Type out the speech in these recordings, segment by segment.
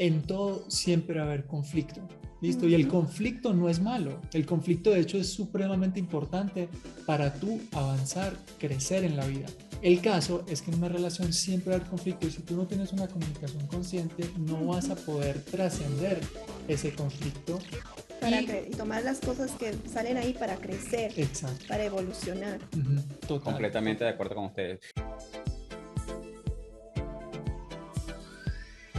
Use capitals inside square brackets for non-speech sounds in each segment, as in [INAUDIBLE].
en todo siempre va a haber conflicto. ¿Listo? Y el conflicto no es malo. El conflicto de hecho es supremamente importante para tú avanzar, crecer en la vida. El caso es que en una relación siempre va a haber conflicto y si tú no tienes una comunicación consciente no vas a poder trascender ese conflicto. Para y, tomar las cosas que salen ahí para crecer, Exacto. para evolucionar. Completamente de acuerdo con ustedes.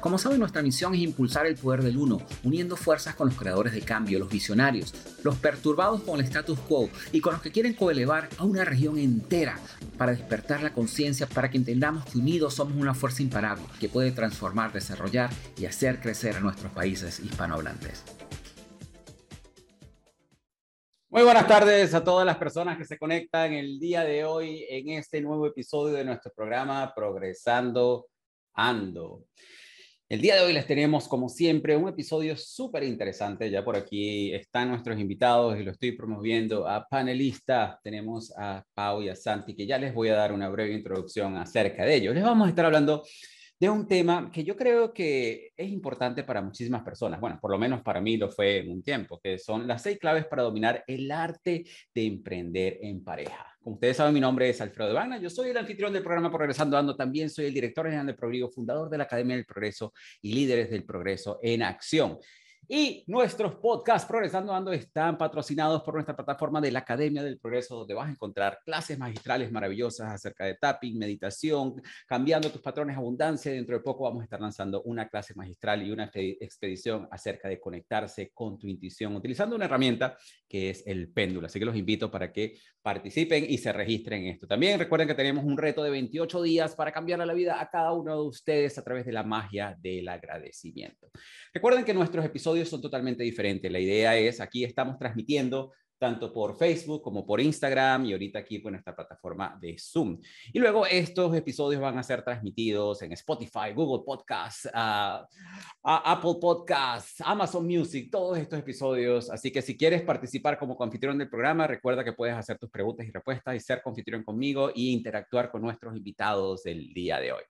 Como saben, nuestra misión es impulsar el poder del uno, uniendo fuerzas con los creadores de cambio, los visionarios, los perturbados con el status quo y con los que quieren coelevar a una región entera para despertar la conciencia, para que entendamos que unidos somos una fuerza imparable que puede transformar, desarrollar y hacer crecer a nuestros países hispanohablantes. Muy buenas tardes a todas las personas que se conectan el día de hoy en este nuevo episodio de nuestro programa Progresando Ando. El día de hoy les tenemos, como siempre, un episodio súper interesante. Ya por aquí están nuestros invitados y lo estoy promoviendo a panelistas. Tenemos a Pau y a Santi, que ya les voy a dar una breve introducción acerca de ellos. Les vamos a estar hablando de un tema que yo creo que es importante para muchísimas personas. Bueno, por lo menos para mí lo fue en un tiempo, que son las seis claves para dominar el arte de emprender en pareja. Como ustedes saben, mi nombre es Alfredo Devana, yo soy el anfitrión del programa Progresando Ando, también soy el director general de Progreso, fundador de la Academia del Progreso y líderes del progreso en acción. Y nuestros podcasts Progresando Ando están patrocinados por nuestra plataforma de la Academia del Progreso, donde vas a encontrar clases magistrales maravillosas acerca de tapping, meditación, cambiando tus patrones de abundancia. Dentro de poco vamos a estar lanzando una clase magistral y una expedición acerca de conectarse con tu intuición, utilizando una herramienta que es el péndulo. Así que los invito para que participen y se registren en esto. También recuerden que tenemos un reto de 28 días para cambiar la vida a cada uno de ustedes a través de la magia del agradecimiento. Recuerden que nuestros episodios son totalmente diferentes. La idea es, aquí estamos transmitiendo tanto por Facebook como por Instagram y ahorita aquí por nuestra plataforma de Zoom. Y luego estos episodios van a ser transmitidos en Spotify, Google Podcasts, Apple Podcasts, Amazon Music, todos estos episodios. Así que si quieres participar como confitrión del programa, recuerda que puedes hacer tus preguntas y respuestas y ser confitrión conmigo y interactuar con nuestros invitados del día de hoy.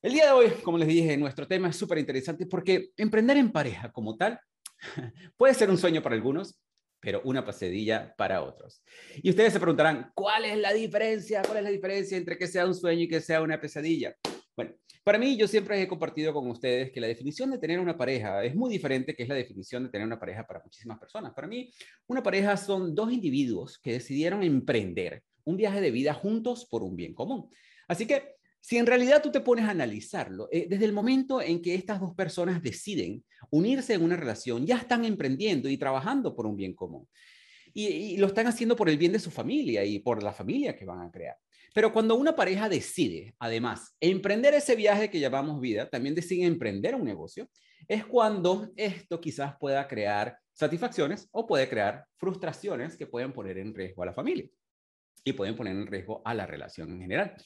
El día de hoy, como les dije, nuestro tema es súper interesante porque emprender en pareja como tal [LAUGHS] puede ser un sueño para algunos, pero una pesadilla para otros. Y ustedes se preguntarán, ¿cuál es la diferencia? ¿Cuál es la diferencia entre que sea un sueño y que sea una pesadilla? Bueno, para mí yo siempre he compartido con ustedes que la definición de tener una pareja es muy diferente que es la definición de tener una pareja para muchísimas personas. Para mí, una pareja son dos individuos que decidieron emprender un viaje de vida juntos por un bien común. Así que si en realidad tú te pones a analizarlo, eh, desde el momento en que estas dos personas deciden unirse en una relación, ya están emprendiendo y trabajando por un bien común. Y, lo están haciendo por el bien de su familia y por la familia que van a crear. Pero cuando una pareja decide, además, emprender ese viaje que llamamos vida, también decide emprender un negocio, es cuando esto quizás pueda crear satisfacciones o puede crear frustraciones que pueden poner en riesgo a la familia y pueden poner en riesgo a la relación en general.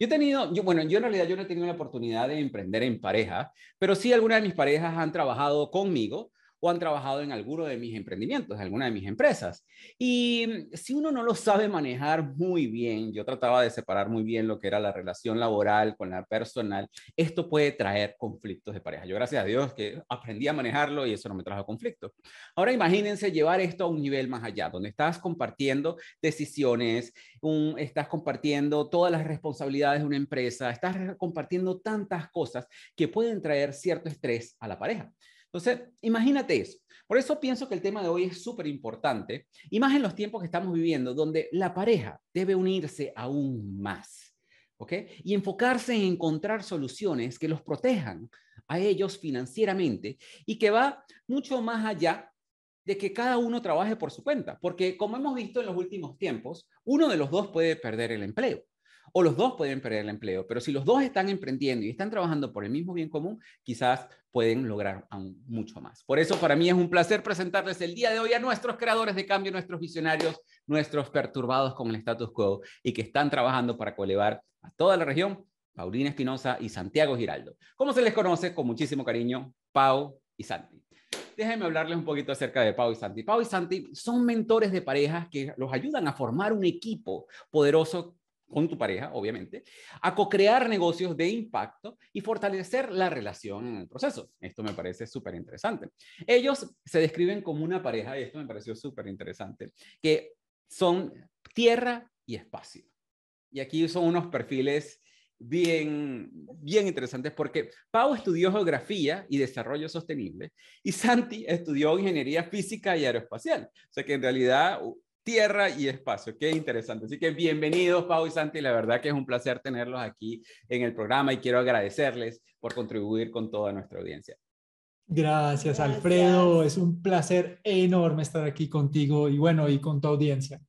Yo he tenido, bueno, yo en realidad yo no he tenido la oportunidad de emprender en pareja, pero sí algunas de mis parejas han trabajado conmigo o han trabajado en alguno de mis emprendimientos, en alguna de mis empresas. Y mm, si uno no lo sabe manejar muy bien, yo trataba de separar muy bien lo que era la relación laboral con la personal, esto puede traer conflictos de pareja. Yo gracias a Dios que aprendí a manejarlo y eso no me trajo conflictos. Ahora imagínense llevar esto a un nivel más allá, donde estás compartiendo decisiones, un, estás compartiendo todas las responsabilidades de una empresa, estás compartiendo tantas cosas que pueden traer cierto estrés a la pareja. Entonces, imagínate eso. Por eso pienso que el tema de hoy es súper importante, y más en los tiempos que estamos viviendo, donde la pareja debe unirse aún más, ¿ok? Y enfocarse en encontrar soluciones que los protejan a ellos financieramente y que va mucho más allá de que cada uno trabaje por su cuenta, porque como hemos visto en los últimos tiempos, uno de los dos puede perder el empleo o los dos pueden perder el empleo, pero si los dos están emprendiendo y están trabajando por el mismo bien común, quizás pueden lograr aún mucho más. Por eso para mí es un placer presentarles el día de hoy a nuestros creadores de cambio, nuestros visionarios, nuestros perturbados con el status quo y que están trabajando para colevar a toda la región, Paulina Espinosa y Santiago Giraldo. ¿Cómo se les conoce? Con muchísimo cariño, Pau y Santi. Déjenme hablarles un poquito acerca de Pau y Santi. Pau y Santi son mentores de parejas que los ayudan a formar un equipo poderoso con tu pareja, obviamente, a co-crear negocios de impacto y fortalecer la relación en el proceso. Esto me parece súper interesante. Ellos se describen como una pareja, y esto me pareció súper interesante, que son tierra y espacio. Y aquí son unos perfiles bien, bien interesantes porque Pau estudió geografía y desarrollo sostenible y Santi estudió ingeniería física y aeroespacial. O sea que en realidad tierra y espacio. Qué interesante. Así que bienvenidos, Pau y Santi. La verdad que es un placer tenerlos aquí en el programa y quiero agradecerles por contribuir con toda nuestra audiencia. Gracias, Alfredo. Es un placer enorme estar aquí contigo y bueno, y con tu audiencia.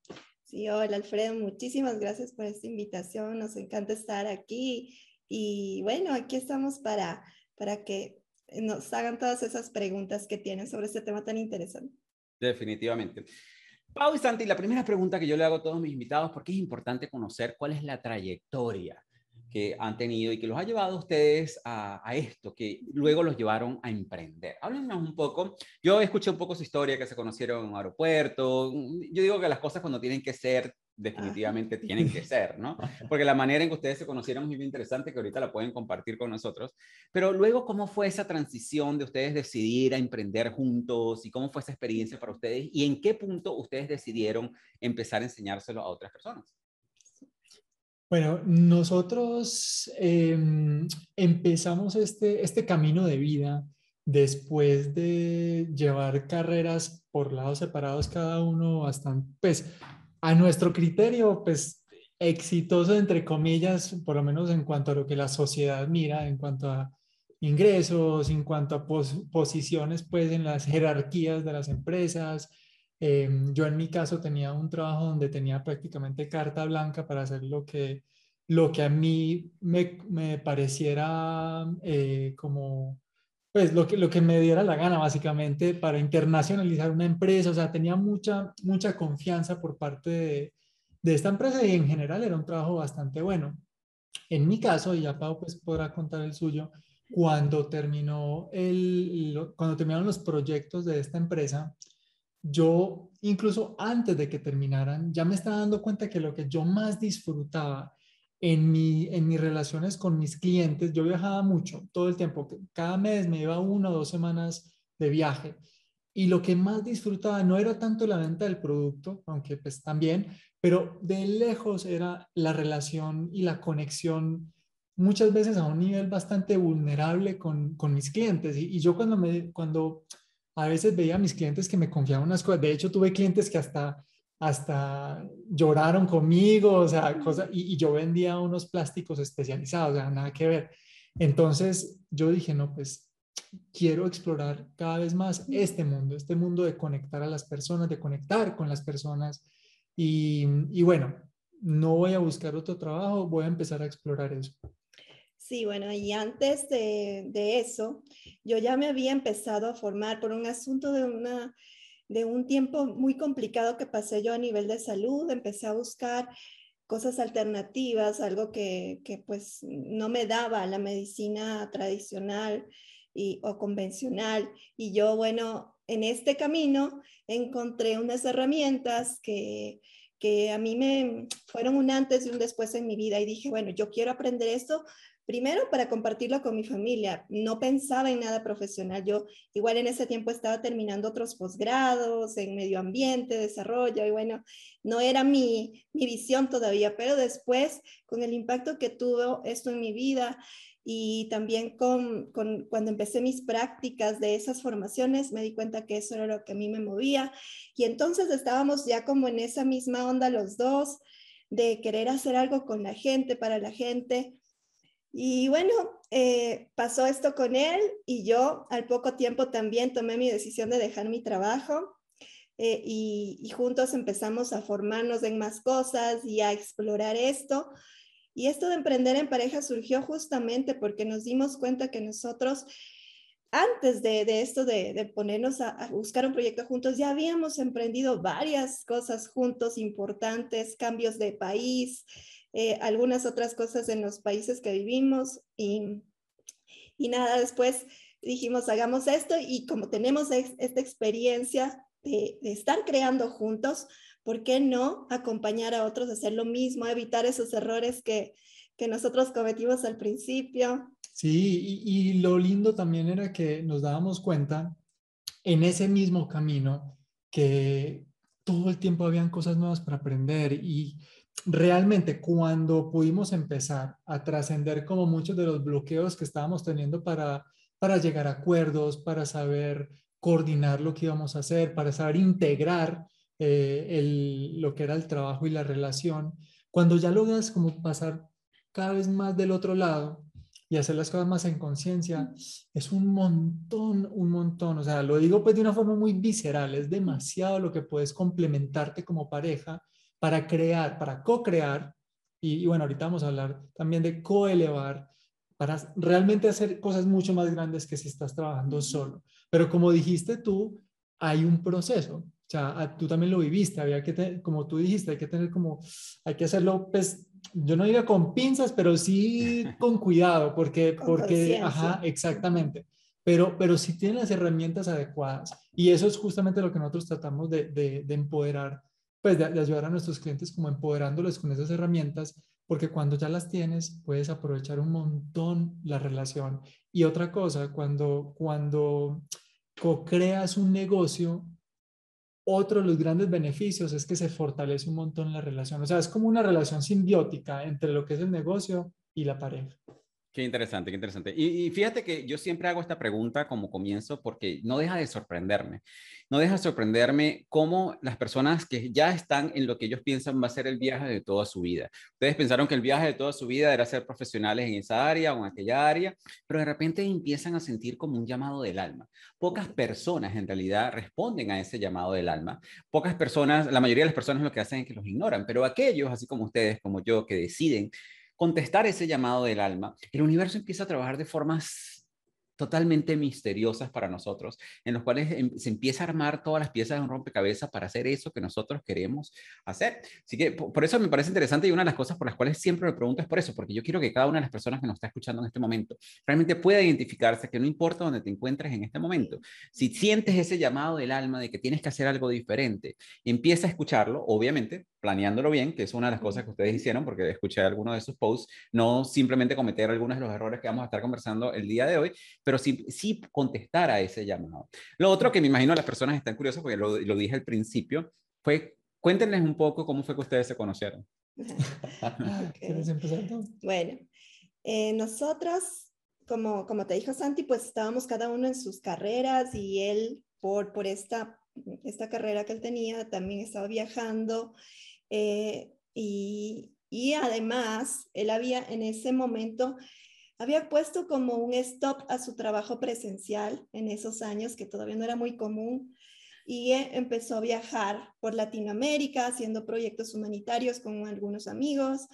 Sí, hola Alfredo, muchísimas gracias por esta invitación. Nos encanta estar aquí y bueno, aquí estamos para, para que nos hagan todas esas preguntas que tienen sobre este tema tan interesante. Definitivamente. Pau y Santi, la primera pregunta que yo le hago a todos mis invitados, porque es importante conocer cuál es la trayectoria que han tenido y que los ha llevado a ustedes a, esto, que luego los llevaron a emprender. Háblenos un poco. Yo escuché un poco su historia, que se conocieron en un aeropuerto. Yo digo que las cosas cuando tienen que ser, definitivamente [LAUGHS] tienen que ser, ¿no? [LAUGHS] Porque la manera en que ustedes se conocieron es muy interesante, que ahorita la pueden compartir con nosotros. Pero luego, ¿cómo fue esa transición de ustedes decidir a emprender juntos y cómo fue esa experiencia para ustedes y en qué punto ustedes decidieron empezar a enseñárselo a otras personas? Bueno, nosotros em, empezamos este, este camino de vida después de llevar carreras por lados separados cada uno bastante, pues a nuestro criterio, pues exitoso entre comillas, por lo menos en cuanto a lo que la sociedad mira, en cuanto a ingresos, en cuanto a posiciones pues en las jerarquías de las empresas, Em, yo en mi caso tenía un trabajo donde tenía prácticamente carta blanca para hacer lo que, lo que a mí me, me pareciera eh, como, pues lo que, lo que me diera la gana básicamente para internacionalizar una empresa. O sea, tenía mucha, mucha confianza por parte de, de esta empresa y en general era un trabajo bastante bueno. En mi caso, y ya Pau pues podrá contar el suyo, cuando terminó el, cuando terminaron los proyectos de esta empresa, yo incluso antes de que terminaran, ya me estaba dando cuenta que lo que yo más disfrutaba en, mi, en mis relaciones con mis clientes, yo viajaba mucho, todo el tiempo, cada mes me iba una o dos semanas de viaje. Y lo que más disfrutaba no era tanto la venta del producto, aunque pues también, pero de lejos era la relación y la conexión muchas veces a un nivel bastante vulnerable con, con mis clientes. Y, y, yo cuando, me, cuando a veces veía a mis clientes que me confiaban unas cosas. De hecho, tuve clientes que hasta, hasta lloraron conmigo, o sea, cosas, y, yo vendía unos plásticos especializados, o sea, nada que ver. Entonces, yo dije, no, pues quiero explorar cada vez más este mundo, este mundo de conectar a las personas, de conectar con las personas. Y, y bueno, no voy a buscar otro trabajo, voy a empezar a explorar eso. Sí, bueno, y antes de, de, eso, yo ya me había empezado a formar por un asunto de, una, de un tiempo muy complicado que pasé yo a nivel de salud. Empecé a buscar cosas alternativas, algo que, que pues no me daba la medicina tradicional y, o convencional. Y yo, bueno, en este camino encontré unas herramientas que, que a mí me fueron un antes y un después en mi vida y dije, bueno, yo quiero aprender esto Primero, para compartirlo con mi familia. No pensaba en nada profesional. Yo igual en ese tiempo estaba terminando otros posgrados en medio ambiente, desarrollo, y bueno, no era mi, mi visión todavía, pero después, con el impacto que tuvo esto en mi vida y también con, con, cuando empecé mis prácticas de esas formaciones, me di cuenta que eso era lo que a mí me movía. Y entonces estábamos ya como en esa misma onda los dos, de querer hacer algo con la gente, para la gente y bueno, eh, pasó esto con él y yo al poco tiempo también tomé mi decisión de dejar mi trabajo eh, y, juntos empezamos a formarnos en más cosas y a explorar esto. Y esto de emprender en pareja surgió justamente porque nos dimos cuenta que nosotros, antes de, esto de, de ponernos a, a, buscar un proyecto juntos, ya habíamos emprendido varias cosas juntos importantes, cambios de país, eh, algunas otras cosas en los países que vivimos y, y nada, después dijimos, hagamos esto y como tenemos esta experiencia de, estar creando juntos, ¿por qué no acompañar a otros a hacer lo mismo, evitar esos errores que, que nosotros cometimos al principio? Sí, y, lo lindo también era que nos dábamos cuenta en ese mismo camino que todo el tiempo habían cosas nuevas para aprender y realmente cuando pudimos empezar a trascender como muchos de los bloqueos que estábamos teniendo para, para llegar a acuerdos, para saber coordinar lo que íbamos a hacer, para saber integrar eh, el, lo que era el trabajo y la relación, cuando ya logras como pasar cada vez más del otro lado y hacer las cosas más en conciencia, es un montón, un montón. O sea, lo digo pues de una forma muy visceral, es demasiado lo que puedes complementarte como pareja para crear, para co-crear, y, bueno, ahorita vamos a hablar también de co-elevar, para realmente hacer cosas mucho más grandes que si estás trabajando solo. Pero como dijiste tú, hay un proceso. O sea, tú también lo viviste, había que, como tú dijiste, hay que tener como, hay que hacerlo, pues, yo no diría con pinzas, pero sí [LAUGHS] con cuidado, porque, porque, ajá, exactamente. Pero, pero sí tienen las herramientas adecuadas. Y eso es justamente lo que nosotros tratamos de, de, de empoderar pues de, ayudar a nuestros clientes como empoderándoles con esas herramientas, porque cuando ya las tienes, puedes aprovechar un montón la relación. Y otra cosa, cuando, cuando co-creas un negocio, otro de los grandes beneficios es que se fortalece un montón la relación. O sea, es como una relación simbiótica entre lo que es el negocio y la pareja. Qué interesante, qué interesante. Y, fíjate que yo siempre hago esta pregunta como comienzo porque no deja de sorprenderme. No deja de sorprenderme cómo las personas que ya están en lo que ellos piensan va a ser el viaje de toda su vida. Ustedes pensaron que el viaje de toda su vida era ser profesionales en esa área o en aquella área, pero de repente empiezan a sentir como un llamado del alma. Pocas personas en realidad responden a ese llamado del alma. Pocas personas, la mayoría de las personas lo que hacen es que los ignoran, pero aquellos, así como ustedes, como yo, que deciden contestar ese llamado del alma, el universo empieza a trabajar de formas totalmente misteriosas para nosotros, en los cuales em, se empieza a armar todas las piezas de un rompecabezas para hacer eso que nosotros queremos hacer. Así que por, eso me parece interesante y una de las cosas por las cuales siempre me pregunto es por eso, porque yo quiero que cada una de las personas que nos está escuchando en este momento realmente pueda identificarse que no importa dónde te encuentres en este momento, si sientes ese llamado del alma de que tienes que hacer algo diferente, empieza a escucharlo, obviamente, planeándolo bien, que es una de las cosas que ustedes hicieron, porque escuché algunos de sus posts, no simplemente cometer algunos de los errores que vamos a estar conversando el día de hoy, pero sí, sí contestar a ese llamado. Lo otro que me imagino las personas están curiosas, porque lo, lo dije al principio, fue cuéntenles un poco cómo fue que ustedes se conocieron. [LAUGHS] ¿Quieres empezar Bueno, eh, nosotros, como, como te dijo Santi, pues estábamos cada uno en sus carreras y él por, por esta, esta carrera que él tenía también estaba viajando eh, y, y además, él había en ese momento, había puesto como un stop a su trabajo presencial en esos años, que todavía no era muy común, y empezó a viajar por Latinoamérica haciendo proyectos humanitarios con algunos amigos.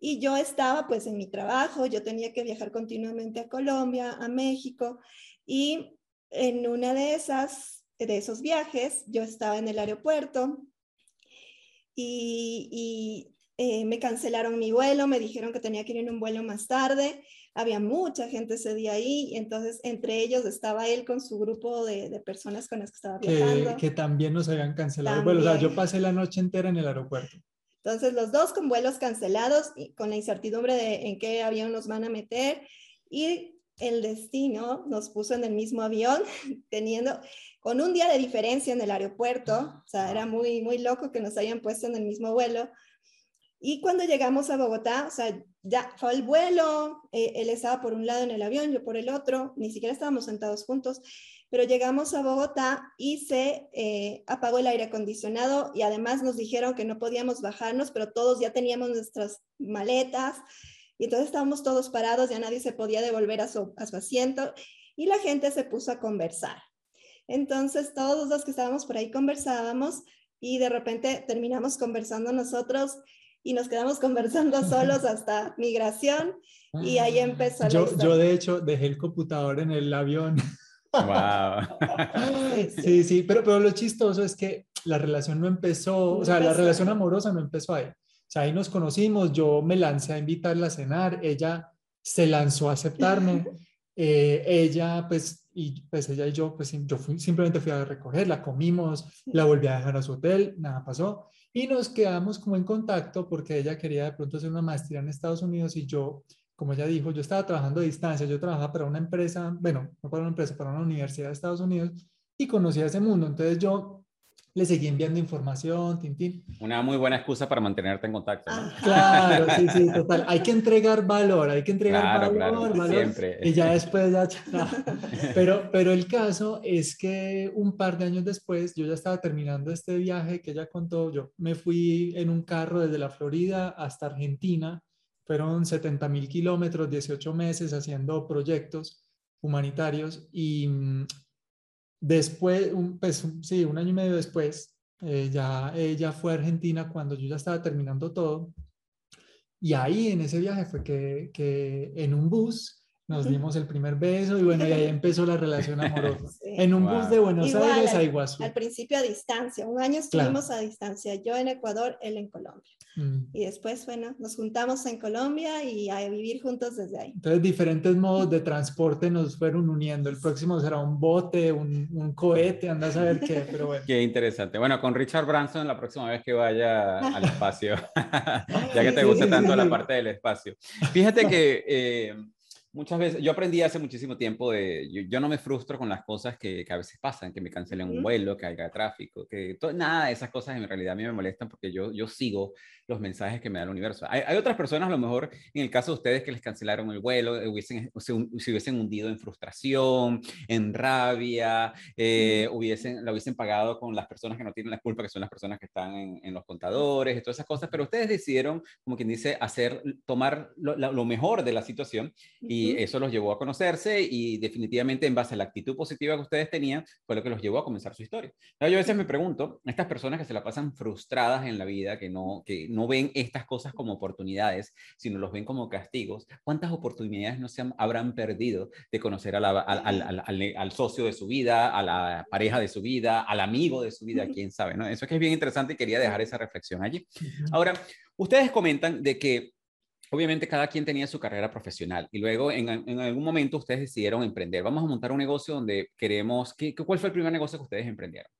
Y yo estaba pues en mi trabajo, yo tenía que viajar continuamente a Colombia, a México, y en una de esas, de esos viajes, yo estaba en el aeropuerto y, eh, me cancelaron mi vuelo, me dijeron que tenía que ir en un vuelo más tarde. Había mucha gente ese día ahí, entonces entre ellos estaba él con su grupo de, personas con las que estaba viajando. Que, también nos habían cancelado el O sea, yo pasé la noche entera en el aeropuerto. Entonces, los dos con vuelos cancelados y con la incertidumbre de en qué avión nos van a meter. Y el destino nos puso en el mismo avión, [LAUGHS] teniendo, con un día de diferencia en el aeropuerto, o sea, era muy, muy loco que nos hayan puesto en el mismo vuelo. Y cuando llegamos a Bogotá, o sea, ya fue el vuelo, eh, él estaba por un lado en el avión, yo por el otro, ni siquiera estábamos sentados juntos, pero llegamos a Bogotá y se eh, apagó el aire acondicionado y además nos dijeron que no podíamos bajarnos, pero todos ya teníamos nuestras maletas y entonces estábamos todos parados, ya nadie se podía devolver a su, asiento y la gente se puso a conversar. Entonces todos los que estábamos por ahí conversábamos y de repente terminamos conversando nosotros y nos quedamos conversando solos hasta migración y ahí ah. empezó yo, Yo de hecho dejé el computador en el avión. [LAUGHS] Wow. Sí, sí, pero, pero lo chistoso es que la relación no empezó, o sea, la relación amorosa no empezó ahí. O sea, ahí nos conocimos, yo me lancé a invitarla a cenar, ella se lanzó a aceptarme [LAUGHS] Eh, ella, pues, y pues ella y yo, pues yo simplemente fui a recogerla, comimos, la volví a dejar a su hotel, nada pasó. Y nos quedamos como en contacto porque ella quería de pronto hacer una maestría en Estados Unidos y yo, como ella dijo, yo estaba trabajando a distancia, yo trabajaba para una empresa, bueno, no para una empresa, para una universidad de Estados Unidos y conocía ese mundo. Entonces yo le seguí enviando información, tin, Una muy buena excusa para mantenerte en contacto. Claro, sí, sí, total. Hay que entregar valor, hay que entregar valor, claro, valor. Siempre. Y ya después ya... [LAUGHS] Pero, pero el caso es que un par de años después, yo ya estaba terminando este viaje que ella contó, yo me fui en un carro desde la Florida hasta Argentina, fueron 70 mil kilómetros, 18 meses haciendo proyectos humanitarios y mm, Después, un, pues, sí, un año y medio después, eh, ya ella fue a Argentina cuando yo ya estaba terminando todo. Y ahí en ese viaje fue que, que en un bus nos dimos el primer beso y bueno, y ahí empezó la relación [LAUGHS] amorosa. En un bus de Buenos Aires a Iguazú. Al principio a distancia, un año estuvimos a distancia, yo en Ecuador, él en Colombia. Mm. Y después, bueno, nos juntamos en Colombia y a vivir juntos desde ahí. Entonces, diferentes modos de transporte nos fueron uniendo. El próximo será un bote, un, un cohete, anda a saber qué, pero bueno. [LAUGHS] Qué interesante. Bueno, con Richard Branson la próxima vez que vaya al [LAUGHS] espacio, ya que te gusta tanto la parte del espacio. Fíjate que... Eh, Muchas veces, yo aprendí hace muchísimo tiempo de, yo, no me frustro con las cosas que, que, a veces pasan, que me cancelen un vuelo, que haya tráfico, que nada de esas cosas en realidad a mí me molestan porque yo, yo sigo los mensajes que me da el universo. Hay, hay, otras personas, a lo mejor, en el caso de ustedes que les cancelaron el vuelo, eh, hubiesen, se, hubiesen hundido en frustración, en rabia, eh, hubiesen, la hubiesen pagado con las personas que no tienen la culpa, que son las personas que están en, en los contadores y todas esas cosas, pero ustedes decidieron, como quien dice, hacer, tomar lo, lo mejor de la situación y eso los llevó a conocerse y definitivamente en base a la actitud positiva que ustedes tenían, fue lo que los llevó a comenzar su historia. Yo a veces me pregunto, estas personas que se la pasan frustradas en la vida, que no, que no ven estas cosas como oportunidades, sino los ven como castigos, ¿cuántas oportunidades no se habrán perdido de conocer al, al, al, socio de su vida, a la pareja de su vida, al amigo de su vida, quién sabe, ¿no? Eso es que es bien interesante y quería dejar esa reflexión allí. Ahora, ustedes comentan de que obviamente cada quien tenía su carrera profesional y luego en, en, algún momento ustedes decidieron emprender. Vamos a montar un negocio donde queremos, ¿qué, ¿cuál fue el primer negocio que ustedes emprendieron?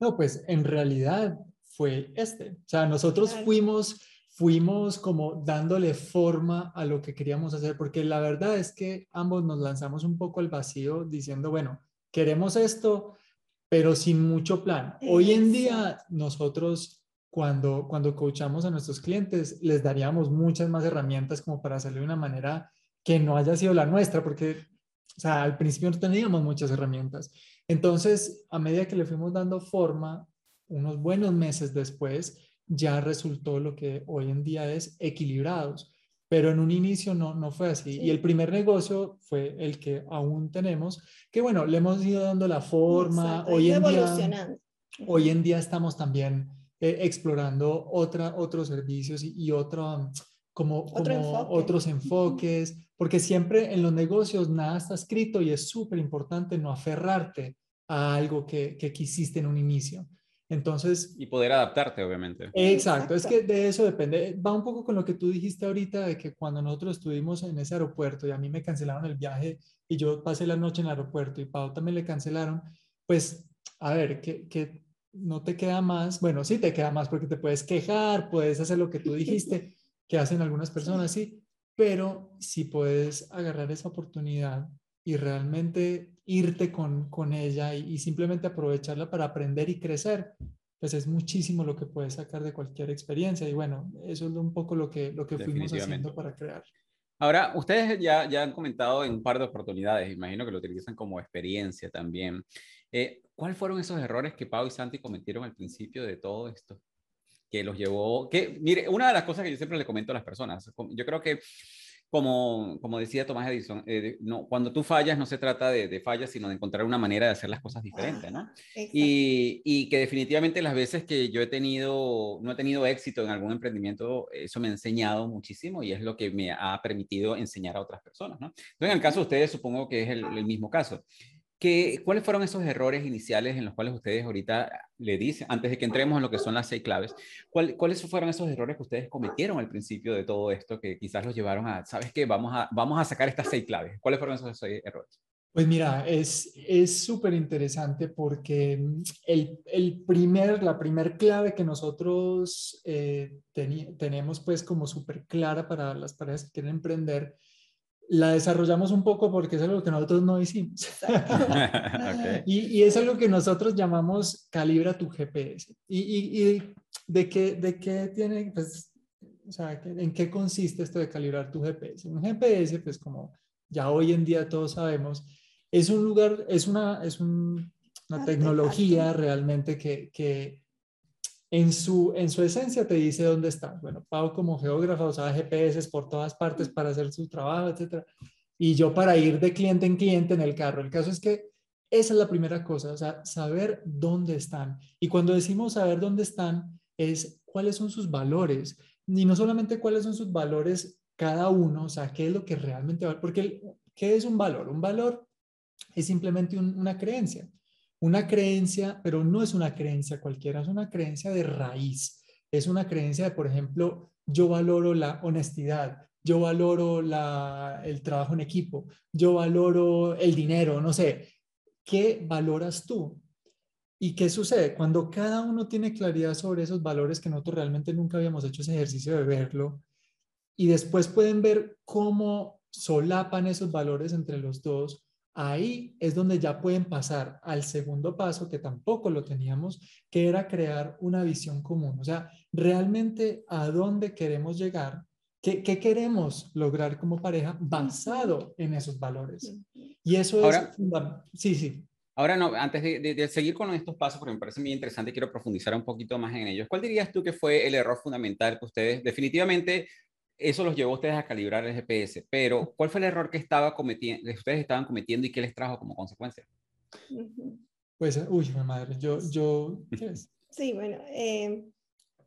No, pues en realidad fue este. O sea, nosotros fuimos, fuimos como dándole forma a lo que queríamos hacer, porque la verdad es que ambos nos lanzamos un poco al vacío diciendo, bueno, queremos esto, pero sin mucho plan. Hoy en día nosotros cuando, cuando coachamos a nuestros clientes, les daríamos muchas más herramientas como para hacerlo de una manera que no haya sido la nuestra, porque o sea, al principio no teníamos muchas herramientas. Entonces, a medida que le fuimos dando forma, unos buenos meses después, ya resultó lo que hoy en día es equilibrados. Pero en un inicio no, no fue así. Y el primer negocio fue el que aún tenemos, que bueno, le hemos ido dando la forma. hoy, en día, hoy en día estamos también eh, explorando otra, otros servicios y, y otro, como, como otros enfoques, porque siempre en los negocios nada está escrito y es súper importante no aferrarte a algo que, que quisiste en un inicio. Entonces... Y poder adaptarte, obviamente. Exacto, es que de eso depende. Va un poco con lo que tú dijiste ahorita, de que cuando nosotros estuvimos en ese aeropuerto y a mí me cancelaron el viaje y yo pasé la noche en el aeropuerto y Pau también le cancelaron, pues, a ver, que, que no te queda más, bueno, sí te queda más porque te puedes quejar, puedes hacer lo que tú dijiste, que hacen algunas personas, sí, pero si puedes agarrar esa oportunidad y realmente irte con, con ella y, simplemente aprovecharla para aprender y crecer, pues es muchísimo lo que puedes sacar de cualquier experiencia. Y bueno, eso es un poco lo que, lo que fuimos haciendo para crear. Ahora, ustedes ya, ya han comentado en un par de oportunidades, imagino que lo utilizan como experiencia también. Eh, ¿Cuáles fueron esos errores que Pau y Santi cometieron al principio de todo esto? Que los llevó, que, mire, una de las cosas que yo siempre le comento a las personas, yo creo que como, como decía Tomás Edison, eh, no, cuando tú fallas no se trata de, de, fallas, sino de encontrar una manera de hacer las cosas diferentes, ¿no? Y, y, que definitivamente las veces que yo he tenido, no he tenido éxito en algún emprendimiento, eso me ha enseñado muchísimo y es lo que me ha permitido enseñar a otras personas, ¿no? Entonces, en el caso de ustedes, supongo que es el, el mismo caso. ¿Qué, ¿Cuáles fueron esos errores iniciales en los cuales ustedes ahorita le dicen, antes de que entremos en lo que son las seis claves, ¿cuáles fueron esos errores que ustedes cometieron al principio de todo esto que quizás los llevaron a, sabes qué, vamos a, vamos a sacar estas seis claves? ¿Cuáles fueron esos seis errores? Pues mira, es súper interesante porque mm, el, el, primer, la primer clave que nosotros eh, tenemos pues como súper clara para las parejas que quieren emprender la desarrollamos un poco porque es algo que nosotros no hicimos. [LAUGHS] y, es algo que nosotros llamamos calibra tu GPS. ¿Y, de, qué, de qué tiene, pues, o sea, en qué consiste esto de calibrar tu GPS? Un GPS, pues como ya hoy en día todos sabemos, es un lugar, es una, es una tecnología realmente que, que en su, en su esencia te dice dónde está. Bueno, Pau como geógrafa usaba GPS por todas partes para hacer su trabajo, etc. Y yo para ir de cliente en cliente en el carro. El caso es que esa es la primera cosa, o sea, saber dónde están. Y cuando decimos saber dónde están, es cuáles son sus valores. Y no solamente cuáles son sus valores cada uno, o sea, qué es lo que realmente vale. Porque, ¿qué es un valor? Un valor es simplemente una creencia una creencia, pero no es una creencia cualquiera, es una creencia de raíz. Es una creencia de, por ejemplo, yo valoro la honestidad, yo valoro el trabajo en equipo, yo valoro el dinero, no sé. ¿Qué valoras tú? ¿Y qué sucede? Cuando cada uno tiene claridad sobre esos valores que nosotros realmente nunca habíamos hecho ese ejercicio de verlo, y después pueden ver cómo solapan esos valores entre los dos, Ahí es donde ya pueden pasar al segundo paso, que tampoco lo teníamos, que era crear una visión común. O sea, realmente a dónde queremos llegar, qué, queremos lograr como pareja basado en esos valores. Y eso es... Sí, sí. Ahora, no, antes de, de, seguir con estos pasos, porque me parece muy interesante, quiero profundizar un poquito más en ellos. ¿Cuál dirías tú que fue el error fundamental que ustedes definitivamente eso los llevó a ustedes a calibrar el GPS, pero ¿cuál fue el error que estaba cometiendo, ustedes estaban cometiendo y qué les trajo como consecuencia? Pues, uy, mi madre, yo, yo, [LAUGHS] Sí, bueno, eh,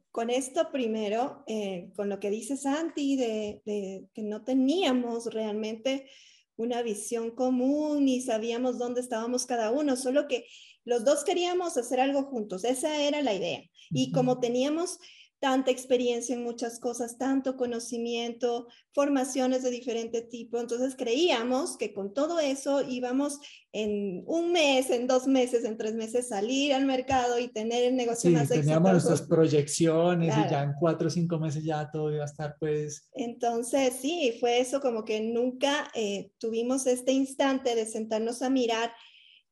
con esto primero, eh, con lo que dice Santi, de, de, que no teníamos realmente una visión común ni sabíamos dónde estábamos cada uno, solo que los dos queríamos hacer algo juntos, esa era la idea. Y como teníamos tanta experiencia en muchas cosas, tanto conocimiento, formaciones de diferente tipo. Entonces creíamos que con todo eso íbamos en un mes, en dos meses, en tres meses salir al mercado y tener el negocio más exitoso. Teníamos nuestras proyecciones y ya en cuatro o cinco meses ya todo iba a estar pues. Entonces sí, fue eso como que nunca eh, tuvimos este instante de sentarnos a mirar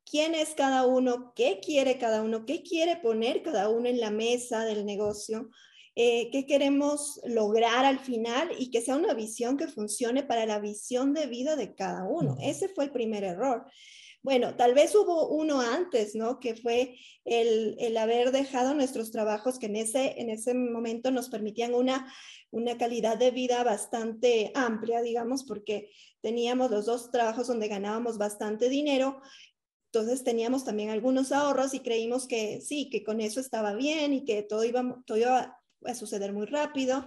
quién es cada uno, qué quiere cada uno, qué quiere poner cada uno en la mesa del negocio eh, qué queremos lograr al final y que sea una visión que funcione para la visión de vida de cada uno. Ese fue el primer error. Bueno, tal vez hubo uno antes, ¿no? Que fue el, el haber dejado nuestros trabajos que en ese, en ese momento nos permitían una, una calidad de vida bastante amplia, digamos, porque teníamos los dos trabajos donde ganábamos bastante dinero entonces teníamos también algunos ahorros y creímos que sí, que con eso estaba bien y que todo iba, todo iba a suceder muy rápido.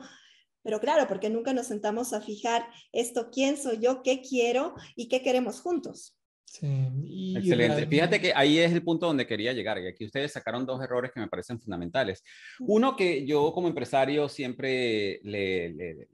Pero claro, porque nunca nos sentamos a fijar esto, quién soy yo, qué quiero y qué queremos juntos. Sí, Excelente. Fíjate que ahí es el punto donde quería llegar y aquí ustedes sacaron dos errores que me parecen fundamentales. Uno que yo como empresario siempre le, le,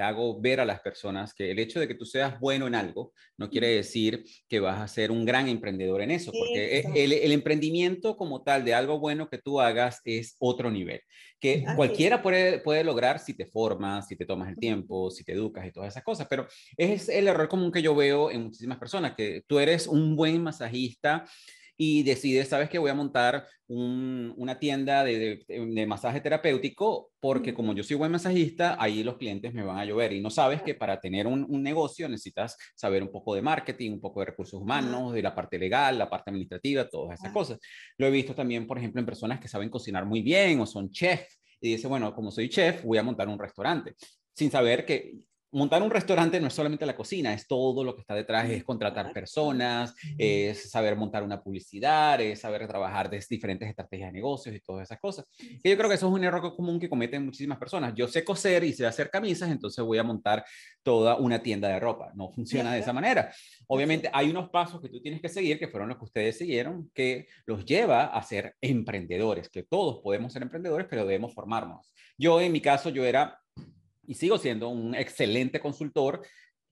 hago ver a las personas que el hecho de que tú seas bueno en algo no quiere decir que vas a ser un gran emprendedor en eso, porque el, emprendimiento como tal de algo bueno que tú hagas es otro nivel, que cualquiera puede, puede lograr si te formas, si te tomas el tiempo, si te educas y todas esas cosas, pero es el error común que yo veo en muchísimas personas, que tú eres un buen masajista y decides, sabes que voy a montar una tienda de, de, masaje terapéutico porque como yo soy buen masajista, ahí los clientes me van a llover y no sabes que para tener un, negocio necesitas saber un poco de marketing, un poco de recursos humanos, de la parte legal, la parte administrativa, todas esas cosas. Lo he visto también, por ejemplo, en personas que saben cocinar muy bien o son chefs y dice, bueno, como soy chef, voy a montar un restaurante sin saber que montar un restaurante no es solamente la cocina, es todo lo que está detrás, es contratar personas, es saber montar una publicidad, es saber trabajar de diferentes estrategias de negocios y todas esas cosas. Y yo creo que eso es un error común que cometen muchísimas personas. Yo sé coser y sé hacer camisas, entonces voy a montar toda una tienda de ropa. No funciona de esa manera. Obviamente hay unos pasos que tú tienes que seguir, que fueron los que ustedes siguieron, que los lleva a ser emprendedores, que todos podemos ser emprendedores, pero debemos formarnos. Yo en mi caso, yo era y sigo siendo un excelente consultor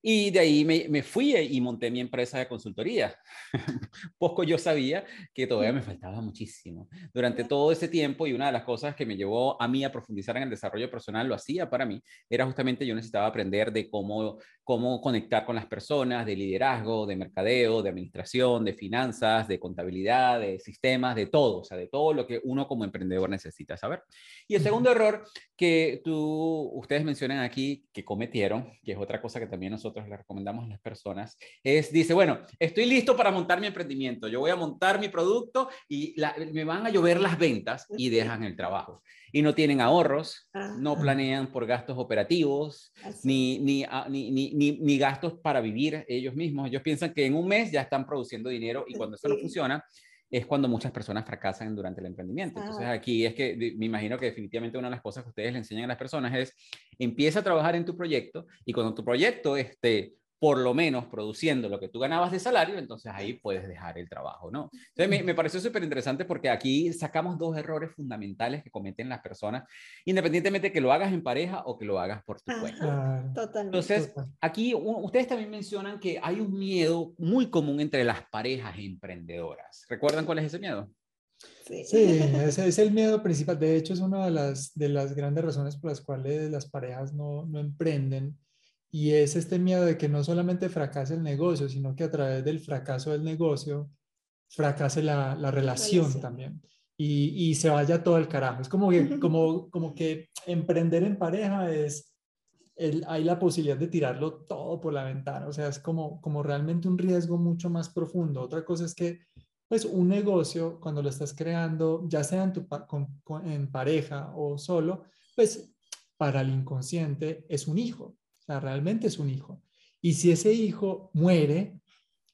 y de ahí me, fui y monté mi empresa de consultoría. [LAUGHS] Poco yo sabía que todavía me faltaba muchísimo. Durante todo ese tiempo, y una de las cosas que me llevó a mí a profundizar en el desarrollo personal, lo hacía para mí, era justamente yo necesitaba aprender de cómo, cómo conectar con las personas, de liderazgo, de mercadeo, de administración, de finanzas, de contabilidad, de sistemas, de todo, o sea, de todo lo que uno como emprendedor necesita saber. Y el segundo error que tú, ustedes mencionan aquí que cometieron, que es otra cosa que también nosotros le recomendamos a las personas, es, dice, bueno, estoy listo para montar mi emprendimiento, yo voy a montar mi producto y me van a llover las ventas y dejan el trabajo. Y no tienen ahorros, ah. no planean por gastos operativos, ni, ah, ni, ni, ni, ni, gastos para vivir ellos mismos. Ellos piensan que en un mes ya están produciendo dinero y cuando eso no funciona, es cuando muchas personas fracasan durante el emprendimiento. Entonces aquí es que me imagino que definitivamente una de las cosas que ustedes le enseñan a las personas es empieza a trabajar en tu proyecto y cuando tu proyecto esté por lo menos produciendo lo que tú ganabas de salario, entonces ahí puedes dejar el trabajo, ¿no? Entonces me, me pareció súper interesante porque aquí sacamos dos errores fundamentales que cometen las personas, independientemente de que lo hagas en pareja o que lo hagas por tu cuenta. Totalmente. Entonces, aquí ustedes también mencionan que hay un miedo muy común entre las parejas emprendedoras. ¿Recuerdan cuál es ese miedo? Sí, sí ese es el miedo principal. De hecho, es una de las, de las grandes razones por las cuales las parejas no, no emprenden y es este miedo de que no solamente fracase el negocio, sino que a través del fracaso del negocio fracase la, la relación también. Y, y, se vaya todo el carajo. Es como que, como, como que emprender en pareja es, el, hay la posibilidad de tirarlo todo por la ventana. O sea, es como, como realmente un riesgo mucho más profundo. Otra cosa es que, pues, un negocio, cuando lo estás creando, ya sea en, tu, en pareja o solo, pues, para el inconsciente es un hijo sea, realmente es un hijo. Y si ese hijo muere,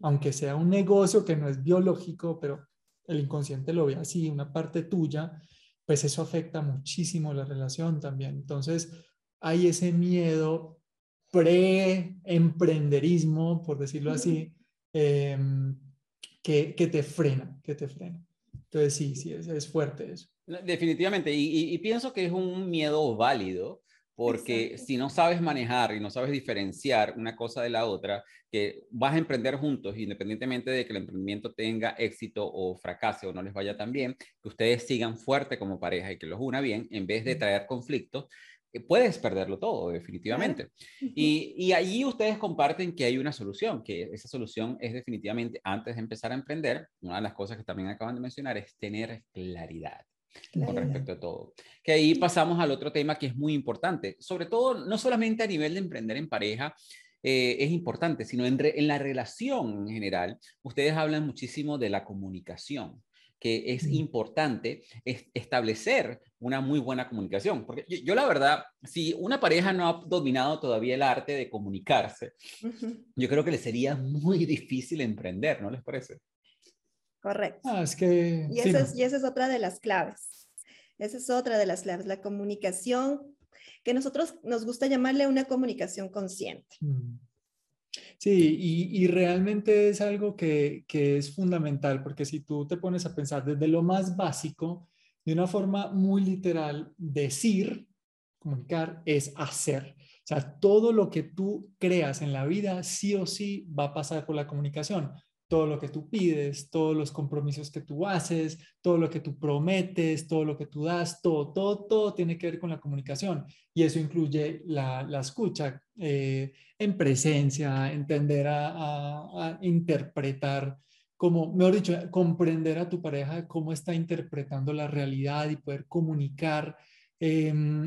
aunque sea un negocio que no es biológico, pero el inconsciente lo ve así, una parte tuya, pues eso afecta muchísimo la relación también. Entonces, hay ese miedo pre-emprenderismo, por decirlo así, em, que, que, te frena, que te frena. Entonces, sí, sí, es, es fuerte eso. Definitivamente, y, y, pienso que es un miedo válido, porque si no sabes manejar y no sabes diferenciar una cosa de la otra, que vas a emprender juntos, independientemente de que el emprendimiento tenga éxito o fracase o no les vaya tan bien, que ustedes sigan fuerte como pareja y que los una bien, en vez de traer conflictos, eh, puedes perderlo todo, definitivamente. Y, y allí ustedes comparten que hay una solución, que esa solución es definitivamente, antes de empezar a emprender, una de las cosas que también acaban de mencionar es tener claridad con respecto a todo. Que ahí pasamos al otro tema que es muy importante, sobre todo no solamente a nivel de emprender en pareja, eh, es importante, sino en, en, la relación en general. Ustedes hablan muchísimo de la comunicación, que es importante establecer una muy buena comunicación. Porque yo, la verdad, si una pareja no ha dominado todavía el arte de comunicarse, yo creo que le sería muy difícil emprender, ¿no les parece? Correcto. Ah, es que, y, esa es, y esa es otra de las claves. Esa es otra de las claves, la comunicación, que nosotros nos gusta llamarle una comunicación consciente. Mm. Sí, y, y, realmente es algo que, que, es fundamental, porque si tú te pones a pensar desde lo más básico, de una forma muy literal, decir, comunicar, es hacer. O sea, todo lo que tú creas en la vida, sí o sí va a pasar por la comunicación todo lo que tú pides, todos los compromisos que tú haces, todo lo que tú prometes, todo lo que tú das, todo, todo, todo tiene que ver con la comunicación. Y eso incluye la, la escucha eh, en presencia, entender a, interpretar, como, mejor dicho, comprender a tu pareja cómo está interpretando la realidad y poder comunicar em,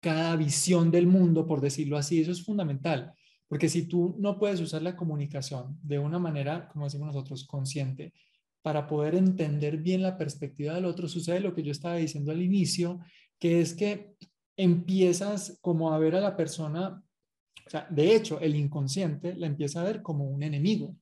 cada visión del mundo, por decirlo así. Eso es fundamental. Porque si tú no puedes usar la comunicación de una manera, como decimos nosotros, consciente, para poder entender bien la perspectiva del otro, sucede lo que yo estaba diciendo al inicio, que es que empiezas como a ver a la persona sea, de hecho, el inconsciente la empieza a ver como un enemigo,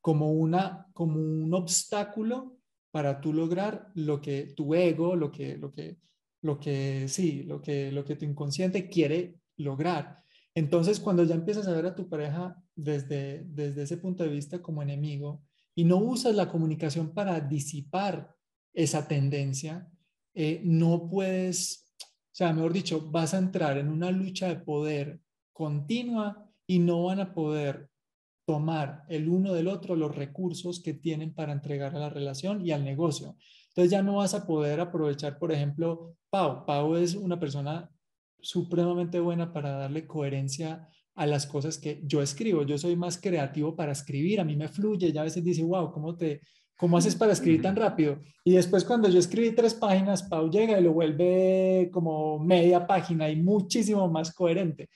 como, una, como un obstáculo para tú lograr lo que tu ego, lo que, lo que, lo que, sí, lo que, lo que tu inconsciente quiere lograr. Entonces, cuando ya empiezas a ver a tu pareja desde, desde ese punto de vista como enemigo y no usas la comunicación para disipar esa tendencia, eh, no puedes, o sea, mejor dicho, vas a entrar en una lucha de poder continua y no van a poder tomar el uno del otro los recursos que tienen para entregar a la relación y al negocio. Entonces ya no vas a poder aprovechar, por ejemplo, Pau. Pau es una persona supremamente buena para darle coherencia a las cosas que yo escribo. Yo soy más creativo para escribir, a mí me fluye, ya a veces dice, wow, ¿cómo te, ¿Cómo haces para escribir tan rápido? Y después cuando yo escribí tres páginas, Pau llega y lo vuelve como media página y muchísimo más coherente.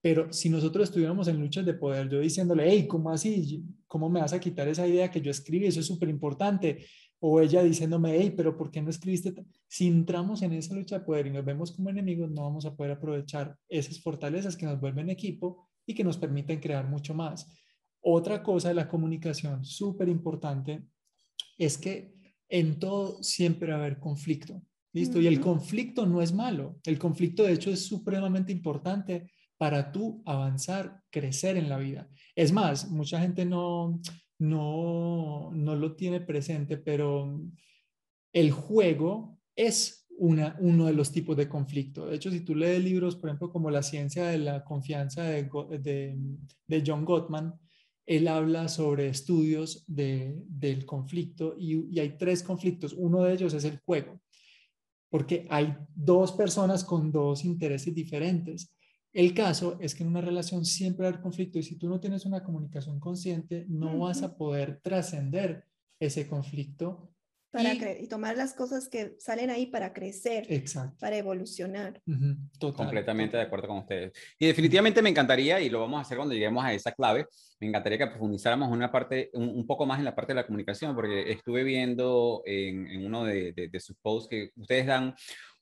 Pero si nosotros estuviéramos en luchas de poder, yo diciéndole, hey, ¿cómo así? ¿Cómo me vas a quitar esa idea que yo escribí? Eso es súper importante. O ella diciéndome, hey, pero ¿por qué no escribiste? Si entramos en esa lucha de poder y nos vemos como enemigos, no vamos a poder aprovechar esas fortalezas que nos vuelven equipo y que nos permiten crear mucho más. Otra cosa de la comunicación súper importante es que en todo siempre va a haber conflicto. ¿Listo? Y el conflicto no es malo. El conflicto, de hecho, es supremamente importante para tú avanzar, crecer en la vida. Es más, mucha gente no, no, no lo tiene presente, pero el juego es una, uno de los tipos de conflicto. De hecho, si tú lees libros, por ejemplo, como La ciencia de la confianza de, de, John Gottman, él habla sobre estudios de, del conflicto y, y, hay tres conflictos. Uno de ellos es el juego, porque hay dos personas con dos intereses diferentes. El caso es que en una relación siempre hay conflicto y si tú no tienes una comunicación consciente, no vas a poder trascender ese conflicto para y, tomar las cosas que salen ahí para crecer, para evolucionar. Completamente de acuerdo con ustedes. Y definitivamente me encantaría, y lo vamos a hacer cuando lleguemos a esa clave, me encantaría que profundizáramos una parte, un, poco más en la parte de la comunicación, porque estuve viendo en, en uno de, de, de sus posts que ustedes dan